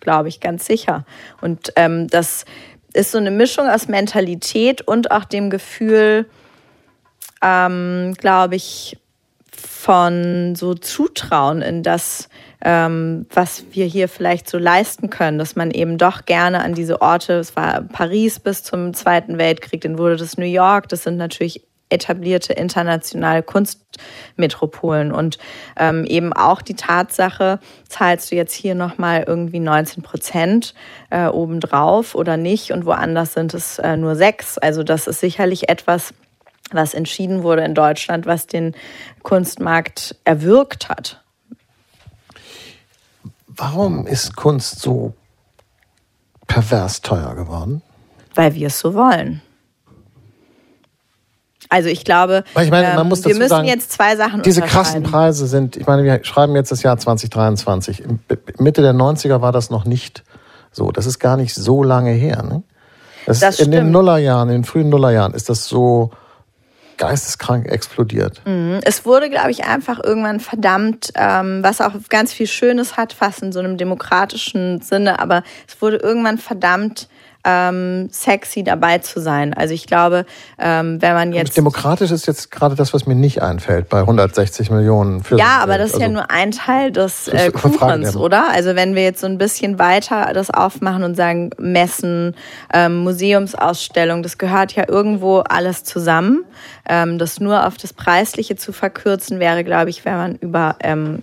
Glaube ich ganz sicher. Und ähm, das ist so eine Mischung aus Mentalität und auch dem Gefühl, ähm, glaube ich, von so Zutrauen in das, ähm, was wir hier vielleicht so leisten können, dass man eben doch gerne an diese Orte, es war Paris bis zum Zweiten Weltkrieg, dann wurde das New York, das sind natürlich etablierte internationale Kunstmetropolen und ähm, eben auch die Tatsache, zahlst du jetzt hier nochmal irgendwie 19 Prozent äh, obendrauf oder nicht und woanders sind es äh, nur sechs. Also das ist sicherlich etwas, was entschieden wurde in Deutschland, was den Kunstmarkt erwürgt hat. Warum ist Kunst so pervers teuer geworden? Weil wir es so wollen. Also ich glaube, ich meine, muss wir müssen sagen, jetzt zwei Sachen Diese krassen Preise sind, ich meine, wir schreiben jetzt das Jahr 2023. Mitte der 90er war das noch nicht so. Das ist gar nicht so lange her. Ne? Das, das in den Nullerjahren, in den frühen Nullerjahren ist das so geisteskrank explodiert. Mhm. Es wurde, glaube ich, einfach irgendwann verdammt, ähm, was auch ganz viel Schönes hat, fast in so einem demokratischen Sinne, aber es wurde irgendwann verdammt ähm, sexy dabei zu sein. Also ich glaube, ähm, wenn man jetzt... Demokratisch ist jetzt gerade das, was mir nicht einfällt, bei 160 Millionen. Für ja, aber das ist also, ja nur ein Teil des äh, Kuchens, oder? Also wenn wir jetzt so ein bisschen weiter das aufmachen und sagen, Messen, ähm, Museumsausstellung, das gehört ja irgendwo alles zusammen. Ähm, das nur auf das Preisliche zu verkürzen, wäre, glaube ich, wenn man über ähm,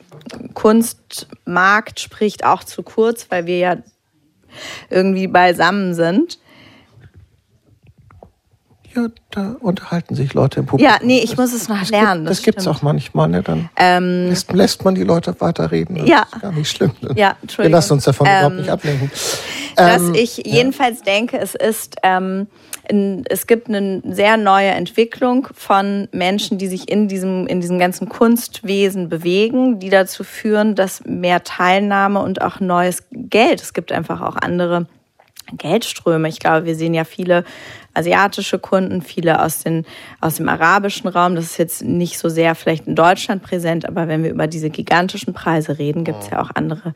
Kunstmarkt spricht, auch zu kurz, weil wir ja irgendwie beisammen sind. Ja, da unterhalten sich Leute im Publikum. Ja, nee, ich muss es noch das lernen. Gibt, das, das gibt es auch manchmal, ne? Dann ähm, lässt, lässt, man die Leute weiterreden. Das ja. ist gar nicht schlimm. Ne? Ja, Wir lassen uns davon ähm, überhaupt nicht ablenken. Dass ähm, ich jedenfalls ja. denke, es ist, ähm, es gibt eine sehr neue Entwicklung von Menschen, die sich in diesem, in diesem ganzen Kunstwesen bewegen, die dazu führen, dass mehr Teilnahme und auch neues Geld, es gibt einfach auch andere Geldströme. Ich glaube, wir sehen ja viele asiatische Kunden, viele aus, den, aus dem arabischen Raum. Das ist jetzt nicht so sehr vielleicht in Deutschland präsent, aber wenn wir über diese gigantischen Preise reden, gibt es ja auch andere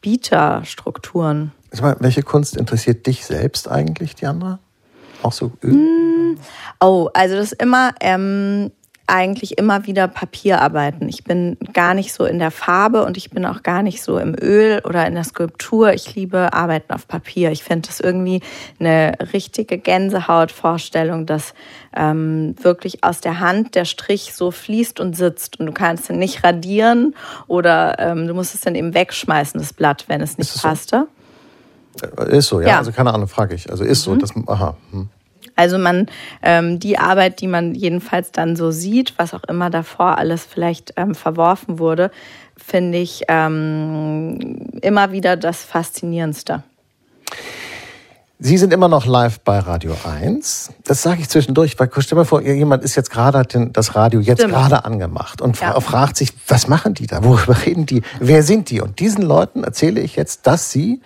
Bieterstrukturen. Mal, welche Kunst interessiert dich selbst eigentlich, die andere? Auch so Öl? Mm, oh, also das ist immer, ähm, eigentlich immer wieder Papierarbeiten. Ich bin gar nicht so in der Farbe und ich bin auch gar nicht so im Öl oder in der Skulptur. Ich liebe Arbeiten auf Papier. Ich finde das irgendwie eine richtige Gänsehautvorstellung, dass ähm, wirklich aus der Hand der Strich so fließt und sitzt und du kannst ihn nicht radieren oder ähm, du musst es dann eben wegschmeißen, das Blatt, wenn es nicht passte. So? Ist so, ja? ja. Also keine Ahnung, frage ich. Also ist mhm. so, das, aha. Hm. Also man, ähm, die Arbeit, die man jedenfalls dann so sieht, was auch immer davor alles vielleicht ähm, verworfen wurde, finde ich ähm, immer wieder das Faszinierendste. Sie sind immer noch live bei Radio 1. Das sage ich zwischendurch, weil stell dir mal vor, jemand ist jetzt gerade, hat das Radio jetzt Stimmt. gerade angemacht und ja. fragt sich, was machen die da? Worüber reden die? Wer sind die? Und diesen Leuten erzähle ich jetzt, dass sie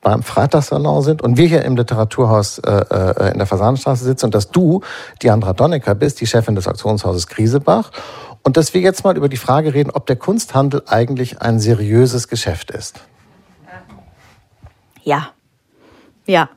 beim Freitagssalon sind und wir hier im Literaturhaus äh, äh, in der Fasanenstraße sitzen und dass du Diandra Donnecker bist, die Chefin des Auktionshauses Griesebach und dass wir jetzt mal über die Frage reden, ob der Kunsthandel eigentlich ein seriöses Geschäft ist. Ja. Ja.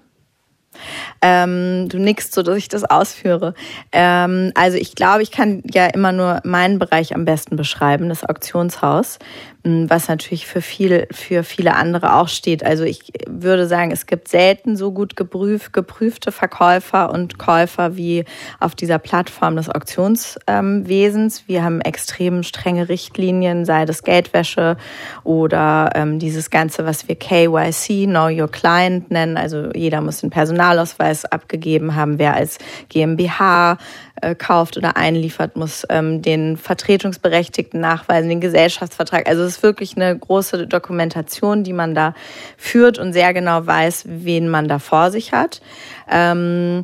Ähm, du nickst so, dass ich das ausführe. Ähm, also ich glaube, ich kann ja immer nur meinen Bereich am besten beschreiben, das Auktionshaus. Ähm, was natürlich für viel, für viele andere auch steht. Also ich würde sagen, es gibt selten so gut geprüft, geprüfte Verkäufer und Käufer wie auf dieser Plattform des Auktionswesens. Wir haben extrem strenge Richtlinien, sei das Geldwäsche oder ähm, dieses Ganze, was wir KYC, Know Your Client nennen. Also jeder muss den Personalausweis abgegeben haben, wer als GmbH äh, kauft oder einliefert, muss ähm, den Vertretungsberechtigten nachweisen, den Gesellschaftsvertrag. Also es ist wirklich eine große Dokumentation, die man da führt und sehr genau weiß, wen man da vor sich hat. Ähm,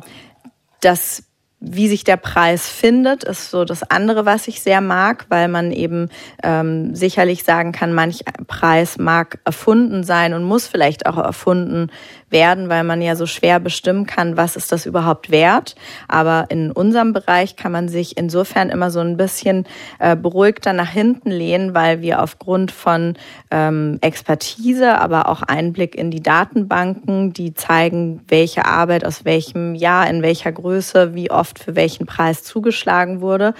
das wie sich der Preis findet, ist so das andere, was ich sehr mag, weil man eben ähm, sicherlich sagen kann, manch Preis mag erfunden sein und muss vielleicht auch erfunden werden, weil man ja so schwer bestimmen kann, was ist das überhaupt wert. Aber in unserem Bereich kann man sich insofern immer so ein bisschen äh, beruhigter nach hinten lehnen, weil wir aufgrund von ähm, Expertise, aber auch Einblick in die Datenbanken, die zeigen, welche Arbeit aus welchem Jahr, in welcher Größe, wie oft für welchen Preis zugeschlagen wurde.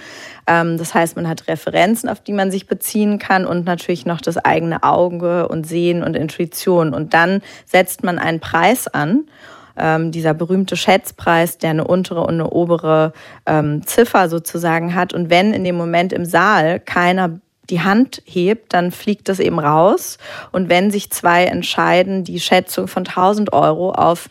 Ähm, das heißt, man hat Referenzen, auf die man sich beziehen kann und natürlich noch das eigene Auge und Sehen und Intuition. Und dann setzt man einen Preis Preis an. Ähm, dieser berühmte Schätzpreis, der eine untere und eine obere ähm, Ziffer sozusagen hat. Und wenn in dem Moment im Saal keiner die Hand hebt, dann fliegt das eben raus. Und wenn sich zwei entscheiden, die Schätzung von 1000 Euro auf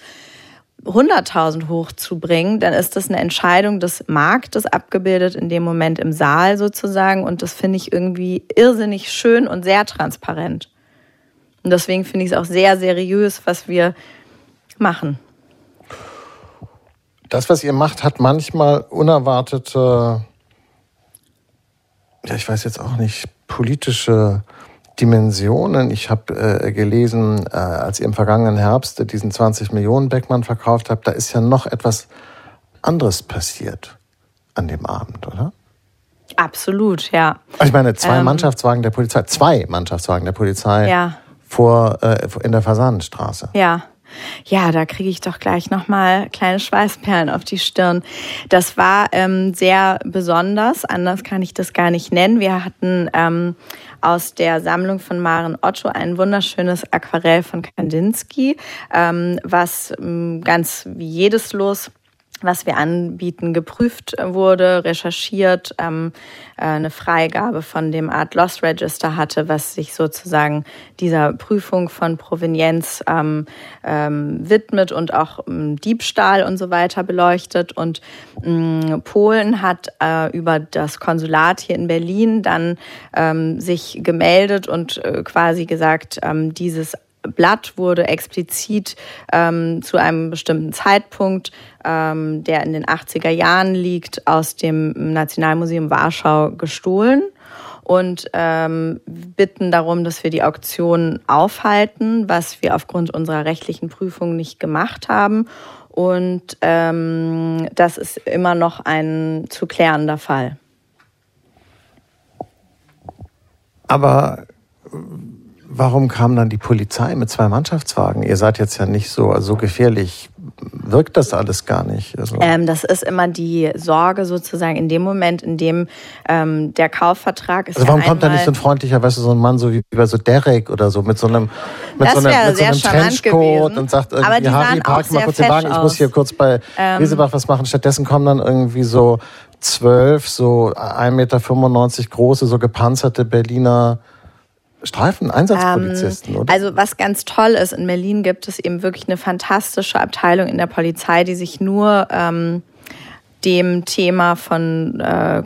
100.000 hochzubringen, dann ist das eine Entscheidung des Marktes abgebildet in dem Moment im Saal sozusagen. Und das finde ich irgendwie irrsinnig schön und sehr transparent. Und deswegen finde ich es auch sehr seriös, was wir machen? Das, was ihr macht, hat manchmal unerwartete, ja, ich weiß jetzt auch nicht, politische Dimensionen. Ich habe äh, gelesen, äh, als ihr im vergangenen Herbst diesen 20 Millionen Beckmann verkauft habt, da ist ja noch etwas anderes passiert an dem Abend, oder? Absolut, ja. Ich meine, zwei ähm, Mannschaftswagen der Polizei, zwei Mannschaftswagen der Polizei ja. vor äh, in der Fasanenstraße. Ja. Ja, da kriege ich doch gleich nochmal kleine Schweißperlen auf die Stirn. Das war ähm, sehr besonders, anders kann ich das gar nicht nennen. Wir hatten ähm, aus der Sammlung von Maren Otto ein wunderschönes Aquarell von Kandinsky, ähm, was ähm, ganz wie jedes Los was wir anbieten, geprüft wurde, recherchiert, ähm, äh, eine Freigabe von dem Art Loss Register hatte, was sich sozusagen dieser Prüfung von Provenienz ähm, ähm, widmet und auch ähm, Diebstahl und so weiter beleuchtet. Und ähm, Polen hat äh, über das Konsulat hier in Berlin dann ähm, sich gemeldet und äh, quasi gesagt, ähm, dieses Blatt wurde explizit ähm, zu einem bestimmten Zeitpunkt, ähm, der in den 80er Jahren liegt, aus dem Nationalmuseum Warschau gestohlen und ähm, bitten darum, dass wir die Auktion aufhalten, was wir aufgrund unserer rechtlichen Prüfung nicht gemacht haben. Und ähm, das ist immer noch ein zu klärender Fall. Aber Warum kam dann die Polizei mit zwei Mannschaftswagen? Ihr seid jetzt ja nicht so, so gefährlich. Wirkt das alles gar nicht? Also ähm, das ist immer die Sorge sozusagen in dem Moment, in dem ähm, der Kaufvertrag ist. Also warum ja kommt da nicht so ein freundlicher, weißt du, so ein Mann so wie bei so Derek oder so mit so einem, mit so einem, mit so einem Trenchcoat und sagt irgendwie, Harry, park mal kurz den Wagen, ich muss hier kurz bei ähm, Riesebach was machen. Stattdessen kommen dann irgendwie so zwölf, so 1,95 Meter große, so gepanzerte Berliner Streifeneinsatzpolizisten, ähm, oder? Also was ganz toll ist, in Berlin gibt es eben wirklich eine fantastische Abteilung in der Polizei, die sich nur ähm, dem Thema von äh,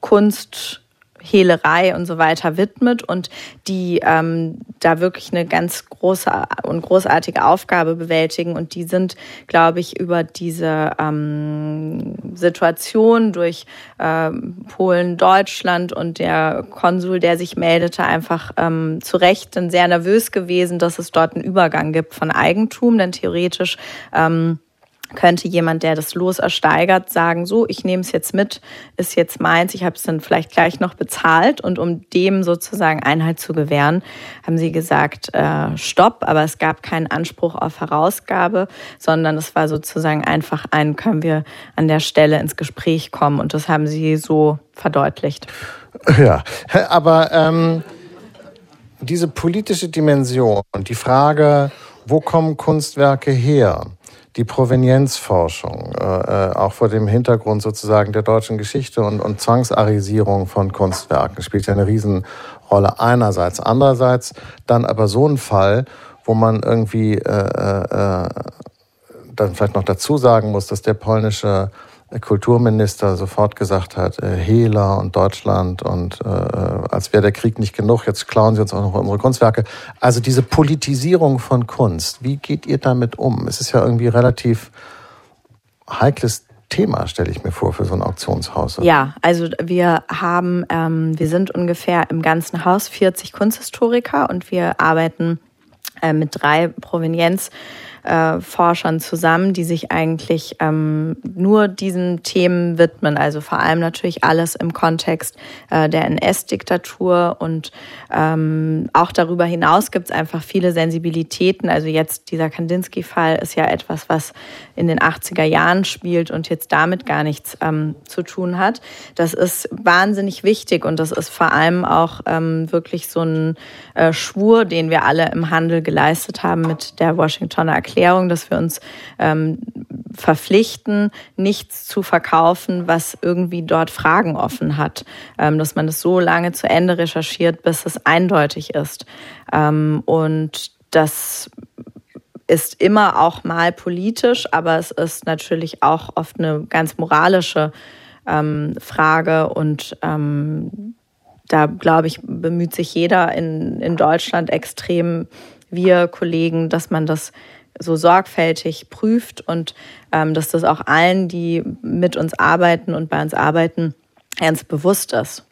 Kunst, Hehlerei und so weiter widmet und die ähm, da wirklich eine ganz große und großartige Aufgabe bewältigen. Und die sind, glaube ich, über diese ähm, Situation durch ähm, Polen, Deutschland und der Konsul, der sich meldete, einfach ähm, zu Recht dann sehr nervös gewesen, dass es dort einen Übergang gibt von Eigentum, denn theoretisch ähm, könnte jemand, der das Los ersteigert, sagen, so, ich nehme es jetzt mit, ist jetzt meins, ich habe es dann vielleicht gleich noch bezahlt. Und um dem sozusagen Einhalt zu gewähren, haben sie gesagt, äh, stopp, aber es gab keinen Anspruch auf Herausgabe, sondern es war sozusagen einfach ein, können wir an der Stelle ins Gespräch kommen. Und das haben sie so verdeutlicht. Ja, aber ähm, diese politische Dimension und die Frage, wo kommen Kunstwerke her? Die Provenienzforschung, äh, äh, auch vor dem Hintergrund sozusagen der deutschen Geschichte und, und Zwangsarisierung von Kunstwerken, spielt ja eine Riesenrolle einerseits. Andererseits dann aber so ein Fall, wo man irgendwie äh, äh, äh dann vielleicht noch dazu sagen muss, dass der polnische Kulturminister sofort gesagt hat, äh, Hehler und Deutschland und äh, als wäre der Krieg nicht genug, jetzt klauen sie uns auch noch unsere Kunstwerke. Also diese Politisierung von Kunst, wie geht ihr damit um? Es ist ja irgendwie relativ heikles Thema, stelle ich mir vor, für so ein Auktionshaus. Ja, also wir haben, ähm, wir sind ungefähr im ganzen Haus 40 Kunsthistoriker und wir arbeiten äh, mit drei Provenienz äh, Forschern zusammen, die sich eigentlich ähm, nur diesen Themen widmen. Also vor allem natürlich alles im Kontext äh, der NS-Diktatur und ähm, auch darüber hinaus gibt es einfach viele Sensibilitäten. Also jetzt dieser Kandinsky-Fall ist ja etwas, was in den 80er Jahren spielt und jetzt damit gar nichts ähm, zu tun hat. Das ist wahnsinnig wichtig und das ist vor allem auch ähm, wirklich so ein äh, Schwur, den wir alle im Handel geleistet haben mit der Washingtoner Erklärung Erklärung, dass wir uns ähm, verpflichten, nichts zu verkaufen, was irgendwie dort Fragen offen hat. Ähm, dass man das so lange zu Ende recherchiert, bis es eindeutig ist. Ähm, und das ist immer auch mal politisch, aber es ist natürlich auch oft eine ganz moralische ähm, Frage und ähm, da glaube ich, bemüht sich jeder in, in Deutschland extrem, wir Kollegen, dass man das so sorgfältig prüft und ähm, dass das auch allen, die mit uns arbeiten und bei uns arbeiten, ernst bewusst ist.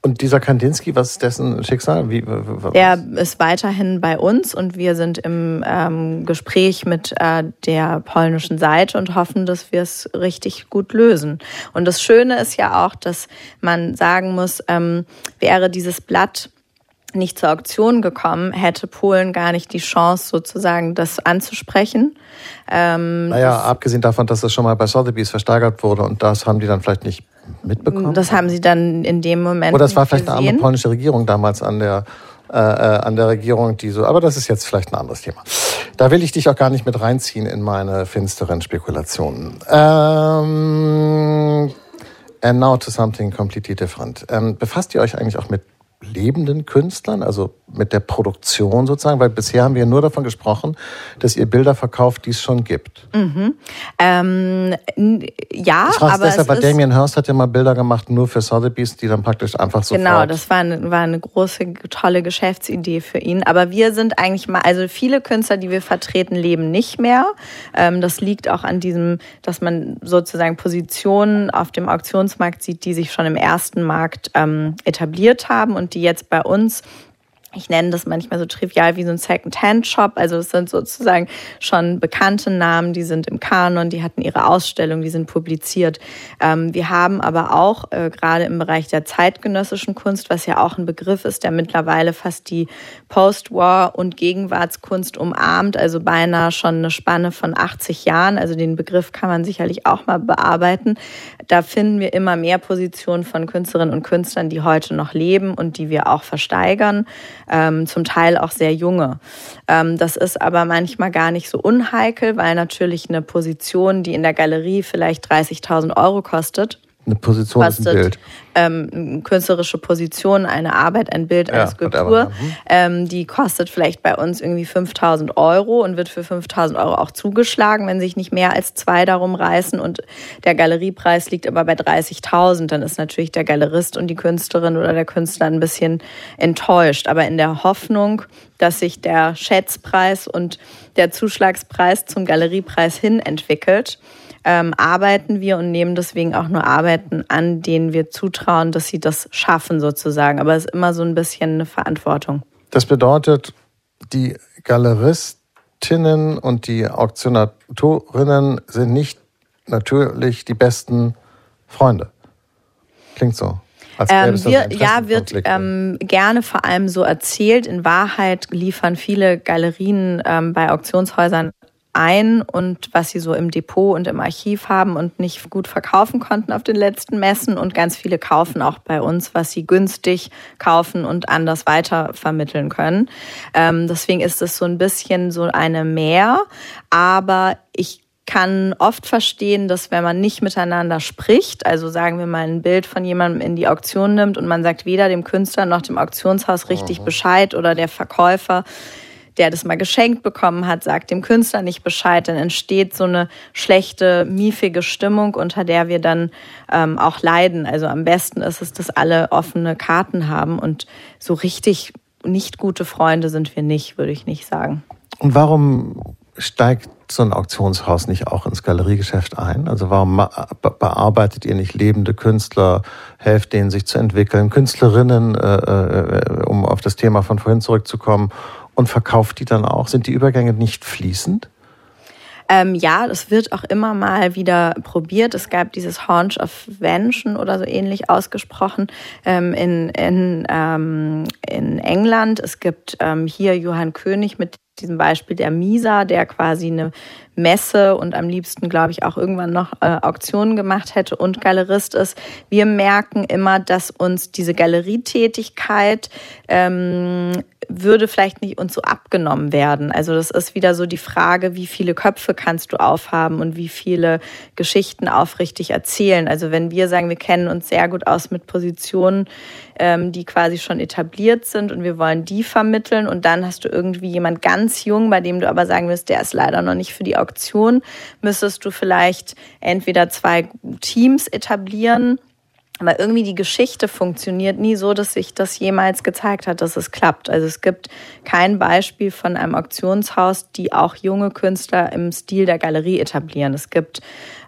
Und dieser Kandinsky, was ist dessen Schicksal? Wie, er ist weiterhin bei uns und wir sind im ähm, Gespräch mit äh, der polnischen Seite und hoffen, dass wir es richtig gut lösen. Und das Schöne ist ja auch, dass man sagen muss, ähm, wäre dieses Blatt nicht zur Auktion gekommen, hätte Polen gar nicht die Chance, sozusagen das anzusprechen. Ähm, naja, abgesehen davon, dass das schon mal bei Sotheby's versteigert wurde und das haben die dann vielleicht nicht mitbekommen. Das haben sie dann in dem Moment. Oder das war vielleicht gesehen. eine andere polnische Regierung damals an der, äh, äh, an der Regierung, die so. Aber das ist jetzt vielleicht ein anderes Thema. Da will ich dich auch gar nicht mit reinziehen in meine finsteren Spekulationen. Ähm, and now to something completely different. Ähm, befasst ihr euch eigentlich auch mit lebenden Künstlern, also mit der Produktion sozusagen? Weil bisher haben wir nur davon gesprochen, dass ihr Bilder verkauft, die es schon gibt. Mhm. Ähm, ja, ich aber deshalb, weil Damien Hirst hat ja mal Bilder gemacht nur für Sotheby's, die dann praktisch einfach so Genau, das war eine, war eine große, tolle Geschäftsidee für ihn. Aber wir sind eigentlich mal, also viele Künstler, die wir vertreten, leben nicht mehr. Ähm, das liegt auch an diesem, dass man sozusagen Positionen auf dem Auktionsmarkt sieht, die sich schon im ersten Markt ähm, etabliert haben und die jetzt bei uns ich nenne das manchmal so trivial wie so ein Second-Hand-Shop. Also es sind sozusagen schon bekannte Namen, die sind im Kanon, die hatten ihre Ausstellung, die sind publiziert. Ähm, wir haben aber auch äh, gerade im Bereich der zeitgenössischen Kunst, was ja auch ein Begriff ist, der mittlerweile fast die Post-War- und Gegenwartskunst umarmt, also beinahe schon eine Spanne von 80 Jahren. Also den Begriff kann man sicherlich auch mal bearbeiten. Da finden wir immer mehr Positionen von Künstlerinnen und Künstlern, die heute noch leben und die wir auch versteigern ähm, zum Teil auch sehr junge. Ähm, das ist aber manchmal gar nicht so unheikel, weil natürlich eine Position, die in der Galerie vielleicht 30.000 Euro kostet, eine Position ist ein Bild. Ähm, künstlerische Position, eine Arbeit, ein Bild, eine ja, Skulptur. Mhm. Ähm, die kostet vielleicht bei uns irgendwie 5000 Euro und wird für 5000 Euro auch zugeschlagen, wenn sich nicht mehr als zwei darum reißen. Und der Galeriepreis liegt aber bei 30.000. Dann ist natürlich der Galerist und die Künstlerin oder der Künstler ein bisschen enttäuscht. Aber in der Hoffnung, dass sich der Schätzpreis und der Zuschlagspreis zum Galeriepreis hin entwickelt, ähm, arbeiten wir und nehmen deswegen auch nur Arbeiten an, denen wir zutrauen, dass sie das schaffen sozusagen. Aber es ist immer so ein bisschen eine Verantwortung. Das bedeutet, die Galeristinnen und die Auktionatorinnen sind nicht natürlich die besten Freunde. Klingt so. Ähm, wir, ja, wird ähm, gerne vor allem so erzählt. In Wahrheit liefern viele Galerien ähm, bei Auktionshäusern ein und was sie so im Depot und im Archiv haben und nicht gut verkaufen konnten auf den letzten Messen. Und ganz viele kaufen auch bei uns, was sie günstig kaufen und anders weiter vermitteln können. Ähm, deswegen ist es so ein bisschen so eine Mehr. Aber ich kann oft verstehen, dass wenn man nicht miteinander spricht, also sagen wir mal ein Bild von jemandem in die Auktion nimmt und man sagt weder dem Künstler noch dem Auktionshaus richtig mhm. Bescheid oder der Verkäufer, der das mal geschenkt bekommen hat, sagt dem Künstler nicht Bescheid, dann entsteht so eine schlechte, miefige Stimmung, unter der wir dann ähm, auch leiden. Also am besten ist es, dass alle offene Karten haben und so richtig nicht gute Freunde sind wir nicht, würde ich nicht sagen. Und warum steigt so ein Auktionshaus nicht auch ins Galeriegeschäft ein? Also warum bearbeitet ihr nicht lebende Künstler, helft denen sich zu entwickeln, Künstlerinnen, äh, äh, um auf das Thema von vorhin zurückzukommen, und verkauft die dann auch? Sind die Übergänge nicht fließend? Ähm, ja, das wird auch immer mal wieder probiert. Es gab dieses Haunch of Vention oder so ähnlich ausgesprochen ähm, in, in, ähm, in England. Es gibt ähm, hier Johann König mit diesem Beispiel der Misa, der quasi eine Messe und am liebsten, glaube ich, auch irgendwann noch äh, Auktionen gemacht hätte und Galerist ist. Wir merken immer, dass uns diese Galerietätigkeit ähm, würde vielleicht nicht uns so abgenommen werden. Also das ist wieder so die Frage, wie viele Köpfe kannst du aufhaben und wie viele Geschichten aufrichtig erzählen. Also wenn wir sagen, wir kennen uns sehr gut aus mit Positionen, ähm, die quasi schon etabliert sind und wir wollen die vermitteln und dann hast du irgendwie jemand ganz jung, bei dem du aber sagen wirst, der ist leider noch nicht für die Auktion, müsstest du vielleicht entweder zwei Teams etablieren aber irgendwie die Geschichte funktioniert nie so, dass sich das jemals gezeigt hat, dass es klappt. Also es gibt kein Beispiel von einem Auktionshaus, die auch junge Künstler im Stil der Galerie etablieren. Es gibt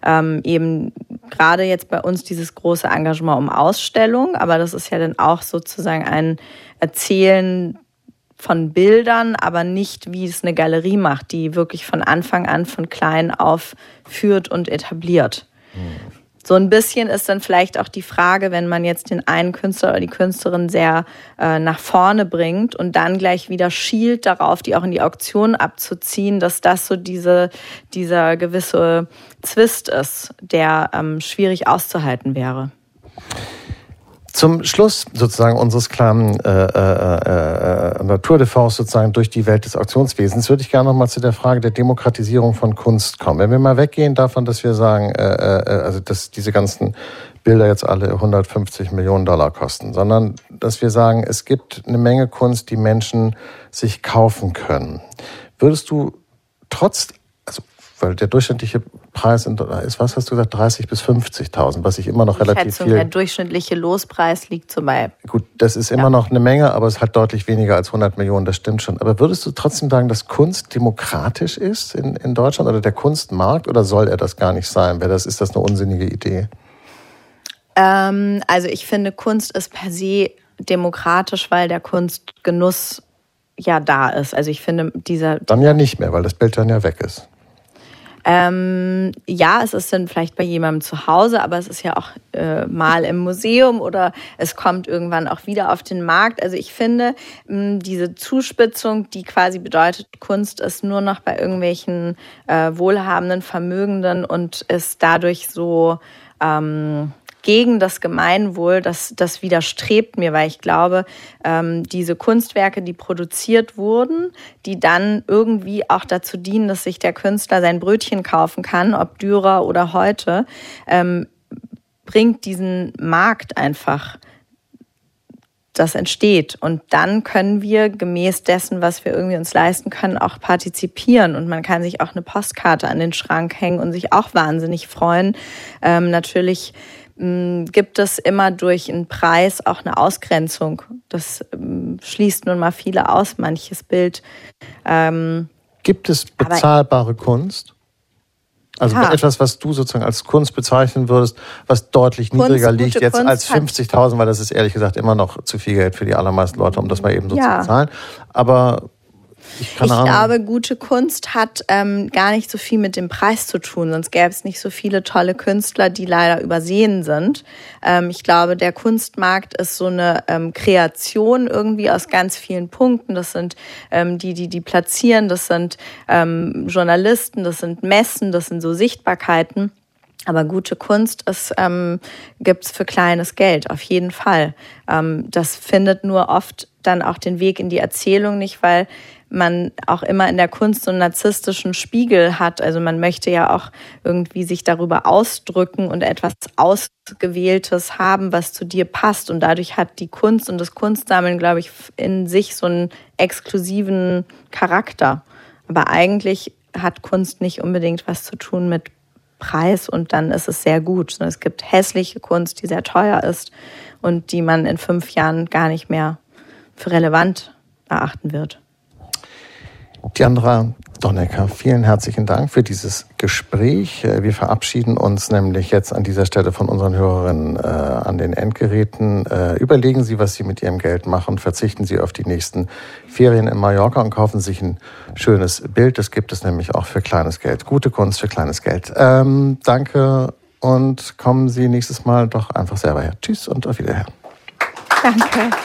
ähm, eben gerade jetzt bei uns dieses große Engagement um Ausstellung, aber das ist ja dann auch sozusagen ein Erzählen von Bildern, aber nicht wie es eine Galerie macht, die wirklich von Anfang an von klein auf führt und etabliert. Mhm. So ein bisschen ist dann vielleicht auch die Frage, wenn man jetzt den einen Künstler oder die Künstlerin sehr äh, nach vorne bringt und dann gleich wieder schielt darauf, die auch in die Auktion abzuziehen, dass das so diese, dieser gewisse Zwist ist, der ähm, schwierig auszuhalten wäre. Zum Schluss sozusagen unseres kleinen äh, äh, äh, Natur de Force sozusagen durch die Welt des Auktionswesens würde ich gerne noch mal zu der Frage der Demokratisierung von Kunst kommen. Wenn wir mal weggehen davon, dass wir sagen, äh, äh, also dass diese ganzen Bilder jetzt alle 150 Millionen Dollar kosten, sondern dass wir sagen, es gibt eine Menge Kunst, die Menschen sich kaufen können. Würdest du trotz weil der durchschnittliche Preis ist, was hast du gesagt, 30 bis 50.000, was ich immer noch Die relativ Schätzung, viel... Der durchschnittliche Lospreis liegt so bei... Gut, das ist immer ja. noch eine Menge, aber es ist halt deutlich weniger als 100 Millionen, das stimmt schon. Aber würdest du trotzdem sagen, dass Kunst demokratisch ist in, in Deutschland oder der Kunstmarkt oder soll er das gar nicht sein? Wäre das, ist das eine unsinnige Idee? Ähm, also ich finde, Kunst ist per se demokratisch, weil der Kunstgenuss ja da ist. Also ich finde dieser... Dann ja nicht mehr, weil das Bild dann ja weg ist. Ähm, ja, es ist dann vielleicht bei jemandem zu Hause, aber es ist ja auch äh, mal im Museum oder es kommt irgendwann auch wieder auf den Markt. Also ich finde, mh, diese Zuspitzung, die quasi bedeutet, Kunst ist nur noch bei irgendwelchen äh, wohlhabenden, Vermögenden und ist dadurch so ähm, gegen das Gemeinwohl, das, das widerstrebt mir, weil ich glaube, ähm, diese Kunstwerke, die produziert wurden, die dann irgendwie auch dazu dienen, dass sich der Künstler sein Brötchen kaufen kann, ob Dürer oder heute, ähm, bringt diesen Markt einfach das entsteht. Und dann können wir gemäß dessen, was wir irgendwie uns leisten können, auch partizipieren. Und man kann sich auch eine Postkarte an den Schrank hängen und sich auch wahnsinnig freuen. Ähm, natürlich gibt es immer durch einen Preis auch eine Ausgrenzung. Das ähm, schließt nun mal viele aus, manches Bild. Ähm, gibt es bezahlbare Kunst? Also ja. etwas, was du sozusagen als Kunst bezeichnen würdest, was deutlich Kunst, niedriger liegt jetzt Kunst als 50.000, weil das ist ehrlich gesagt immer noch zu viel Geld für die allermeisten Leute, um das mal eben so ja. zu bezahlen. Aber ich, ich glaube, gute Kunst hat ähm, gar nicht so viel mit dem Preis zu tun, sonst gäbe es nicht so viele tolle Künstler, die leider übersehen sind. Ähm, ich glaube, der Kunstmarkt ist so eine ähm, Kreation irgendwie aus ganz vielen Punkten. Das sind ähm, die, die die platzieren, das sind ähm, Journalisten, das sind Messen, das sind so Sichtbarkeiten. Aber gute Kunst ist, ähm, gibt es für kleines Geld, auf jeden Fall. Ähm, das findet nur oft dann auch den Weg in die Erzählung nicht, weil man auch immer in der Kunst so einen narzisstischen Spiegel hat. Also man möchte ja auch irgendwie sich darüber ausdrücken und etwas Ausgewähltes haben, was zu dir passt. Und dadurch hat die Kunst und das Kunstsammeln, glaube ich, in sich so einen exklusiven Charakter. Aber eigentlich hat Kunst nicht unbedingt was zu tun mit Preis und dann ist es sehr gut. Es gibt hässliche Kunst, die sehr teuer ist und die man in fünf Jahren gar nicht mehr für relevant erachten wird. Diandra Donnecker, vielen herzlichen Dank für dieses Gespräch. Äh, wir verabschieden uns nämlich jetzt an dieser Stelle von unseren Hörerinnen äh, an den Endgeräten. Äh, überlegen Sie, was Sie mit Ihrem Geld machen. Verzichten Sie auf die nächsten Ferien in Mallorca und kaufen sich ein schönes Bild. Das gibt es nämlich auch für kleines Geld. Gute Kunst für kleines Geld. Ähm, danke und kommen Sie nächstes Mal doch einfach selber her. Tschüss und auf Wiederhören. Danke.